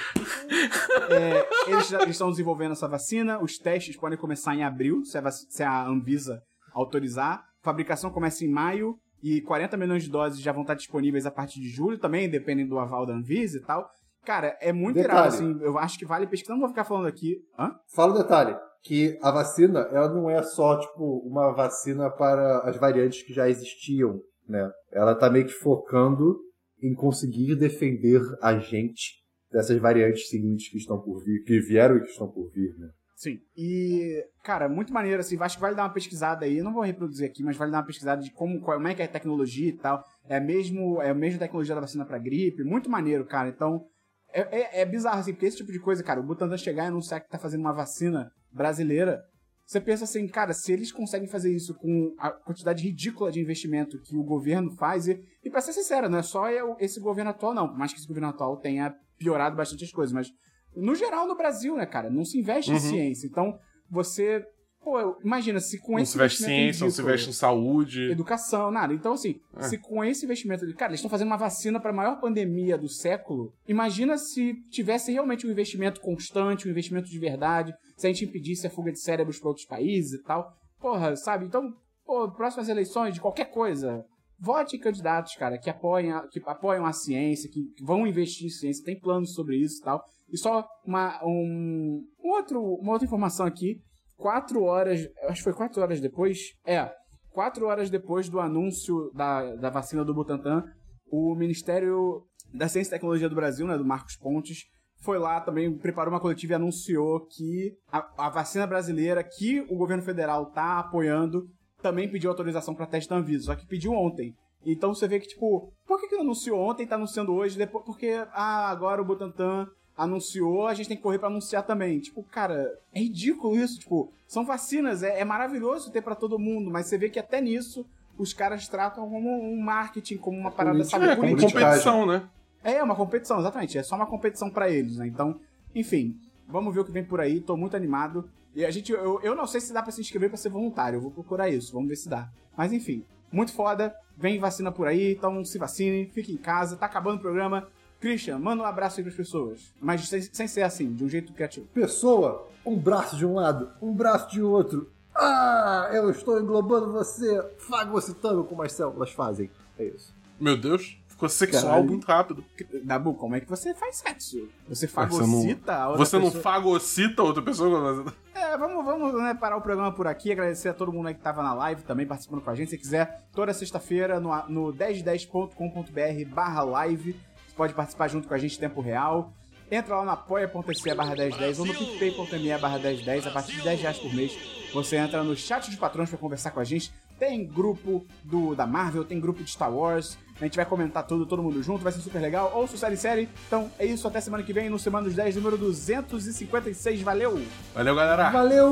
É, eles já- eles estão desenvolvendo essa vacina, os testes podem começar em abril, se a, se a Anvisa autorizar. Fabricação começa em maio e 40 milhões de doses já vão estar disponíveis a partir de julho também, dependendo do aval da Anvisa e tal. Cara, é muito Detalhe. irado, assim, eu acho que vale pesquisar, não vou ficar falando aqui. Hã? Fala o detalhe, que a vacina, ela não é só, tipo, uma vacina para as variantes que já existiam, né? Ela tá meio que focando em conseguir defender a gente dessas variantes seguintes que estão por vir, que vieram e que estão por vir, né? Sim. E, cara, muito maneiro, assim, acho que vale dar uma pesquisada aí, não vou reproduzir aqui, mas vale dar uma pesquisada de como, como é que é a tecnologia e tal. É mesmo, é a mesma tecnologia da vacina pra gripe, muito maneiro, cara. Então, é, é, é bizarro, assim, porque esse tipo de coisa, cara, o Butantan chegar e anunciar que tá fazendo uma vacina brasileira, você pensa assim, cara, se eles conseguem fazer isso com a quantidade ridícula de investimento que o governo faz, e, e pra ser sincero, não é só esse governo atual, não, por mais que esse governo atual tenha piorado bastante as coisas, mas no geral no Brasil, né, cara, não se investe em Uhum. ciência, então você, pô, imagina se com Não esse se veste investimento ciência, não se ridículo- veste em saúde. educação, nada. Então, assim, É. se com esse investimento. de- Cara, eles estão fazendo uma vacina para a maior pandemia do século. Imagina se tivesse realmente um investimento constante, um investimento de verdade, se a gente impedisse a fuga de cérebros para outros países e tal. Porra, sabe? Então, pô, próximas eleições de qualquer coisa. vote em candidatos, cara, que apoiam, a- que apoiam a ciência, que que vão investir em ciência, tem planos sobre isso e tal. E só uma, um, um outro, uma outra informação aqui. Quatro horas, acho que foi quatro horas depois. É, quatro horas depois do anúncio da, da vacina do Butantan, o Ministério da Ciência e Tecnologia do Brasil, né, do Marcos Pontes, foi lá também, preparou uma coletiva e anunciou que a, a vacina brasileira que o governo federal tá apoiando também pediu autorização para teste da Anvisa, só que pediu ontem. Então você vê que, tipo, por que, que não anunciou ontem e tá anunciando hoje? Depois, porque, ah, agora o Butantan anunciou, a gente tem que correr pra anunciar também. Tipo, cara, é ridículo isso. Tipo, são vacinas, é, é maravilhoso ter pra todo mundo, mas você vê que até nisso os caras tratam como um marketing, como uma parada, política, sabe, É, com política. competição, né? É, uma competição, exatamente. É só uma competição pra eles, né? Então, enfim, vamos ver o que vem por aí. Tô muito animado. E a gente, eu, eu não sei se dá pra se inscrever pra ser voluntário. Eu vou procurar isso, vamos ver se dá. Mas enfim, muito foda. Vem vacina por aí, então se vacine, fique em casa. Tá acabando o programa. Christian, manda um abraço aí pras pessoas. Mas sem, sem ser assim, de um jeito criativo. Pessoa, um braço de um lado, um braço de outro. Ah, eu estou englobando você, fagocitando como as células fazem. É isso. Meu Deus, ficou sexual Caralho. muito rápido. Dabu, como é que você faz sexo? Você Você fagocita a outra Você não pessoa? fagocita outra pessoa? É, vamos, vamos né, parar o programa por aqui. Agradecer a todo mundo aí que tava na live também participando com a gente. Se quiser, toda sexta-feira no, no 1010.com.br barra live. Você pode participar junto com a gente em tempo real. Entra lá no apoia.se barra 1010 ou no picpay.me barra 1010. A partir de 10 reais por mês, você entra no chat dos patrões pra conversar com a gente. Tem grupo do, da Marvel, tem grupo de Star Wars. A gente vai comentar tudo, todo mundo junto, vai ser super legal. Ouça o série série. Então é isso, até semana que vem, no Semana dos 10, número 256. Valeu! Valeu, galera. Valeu!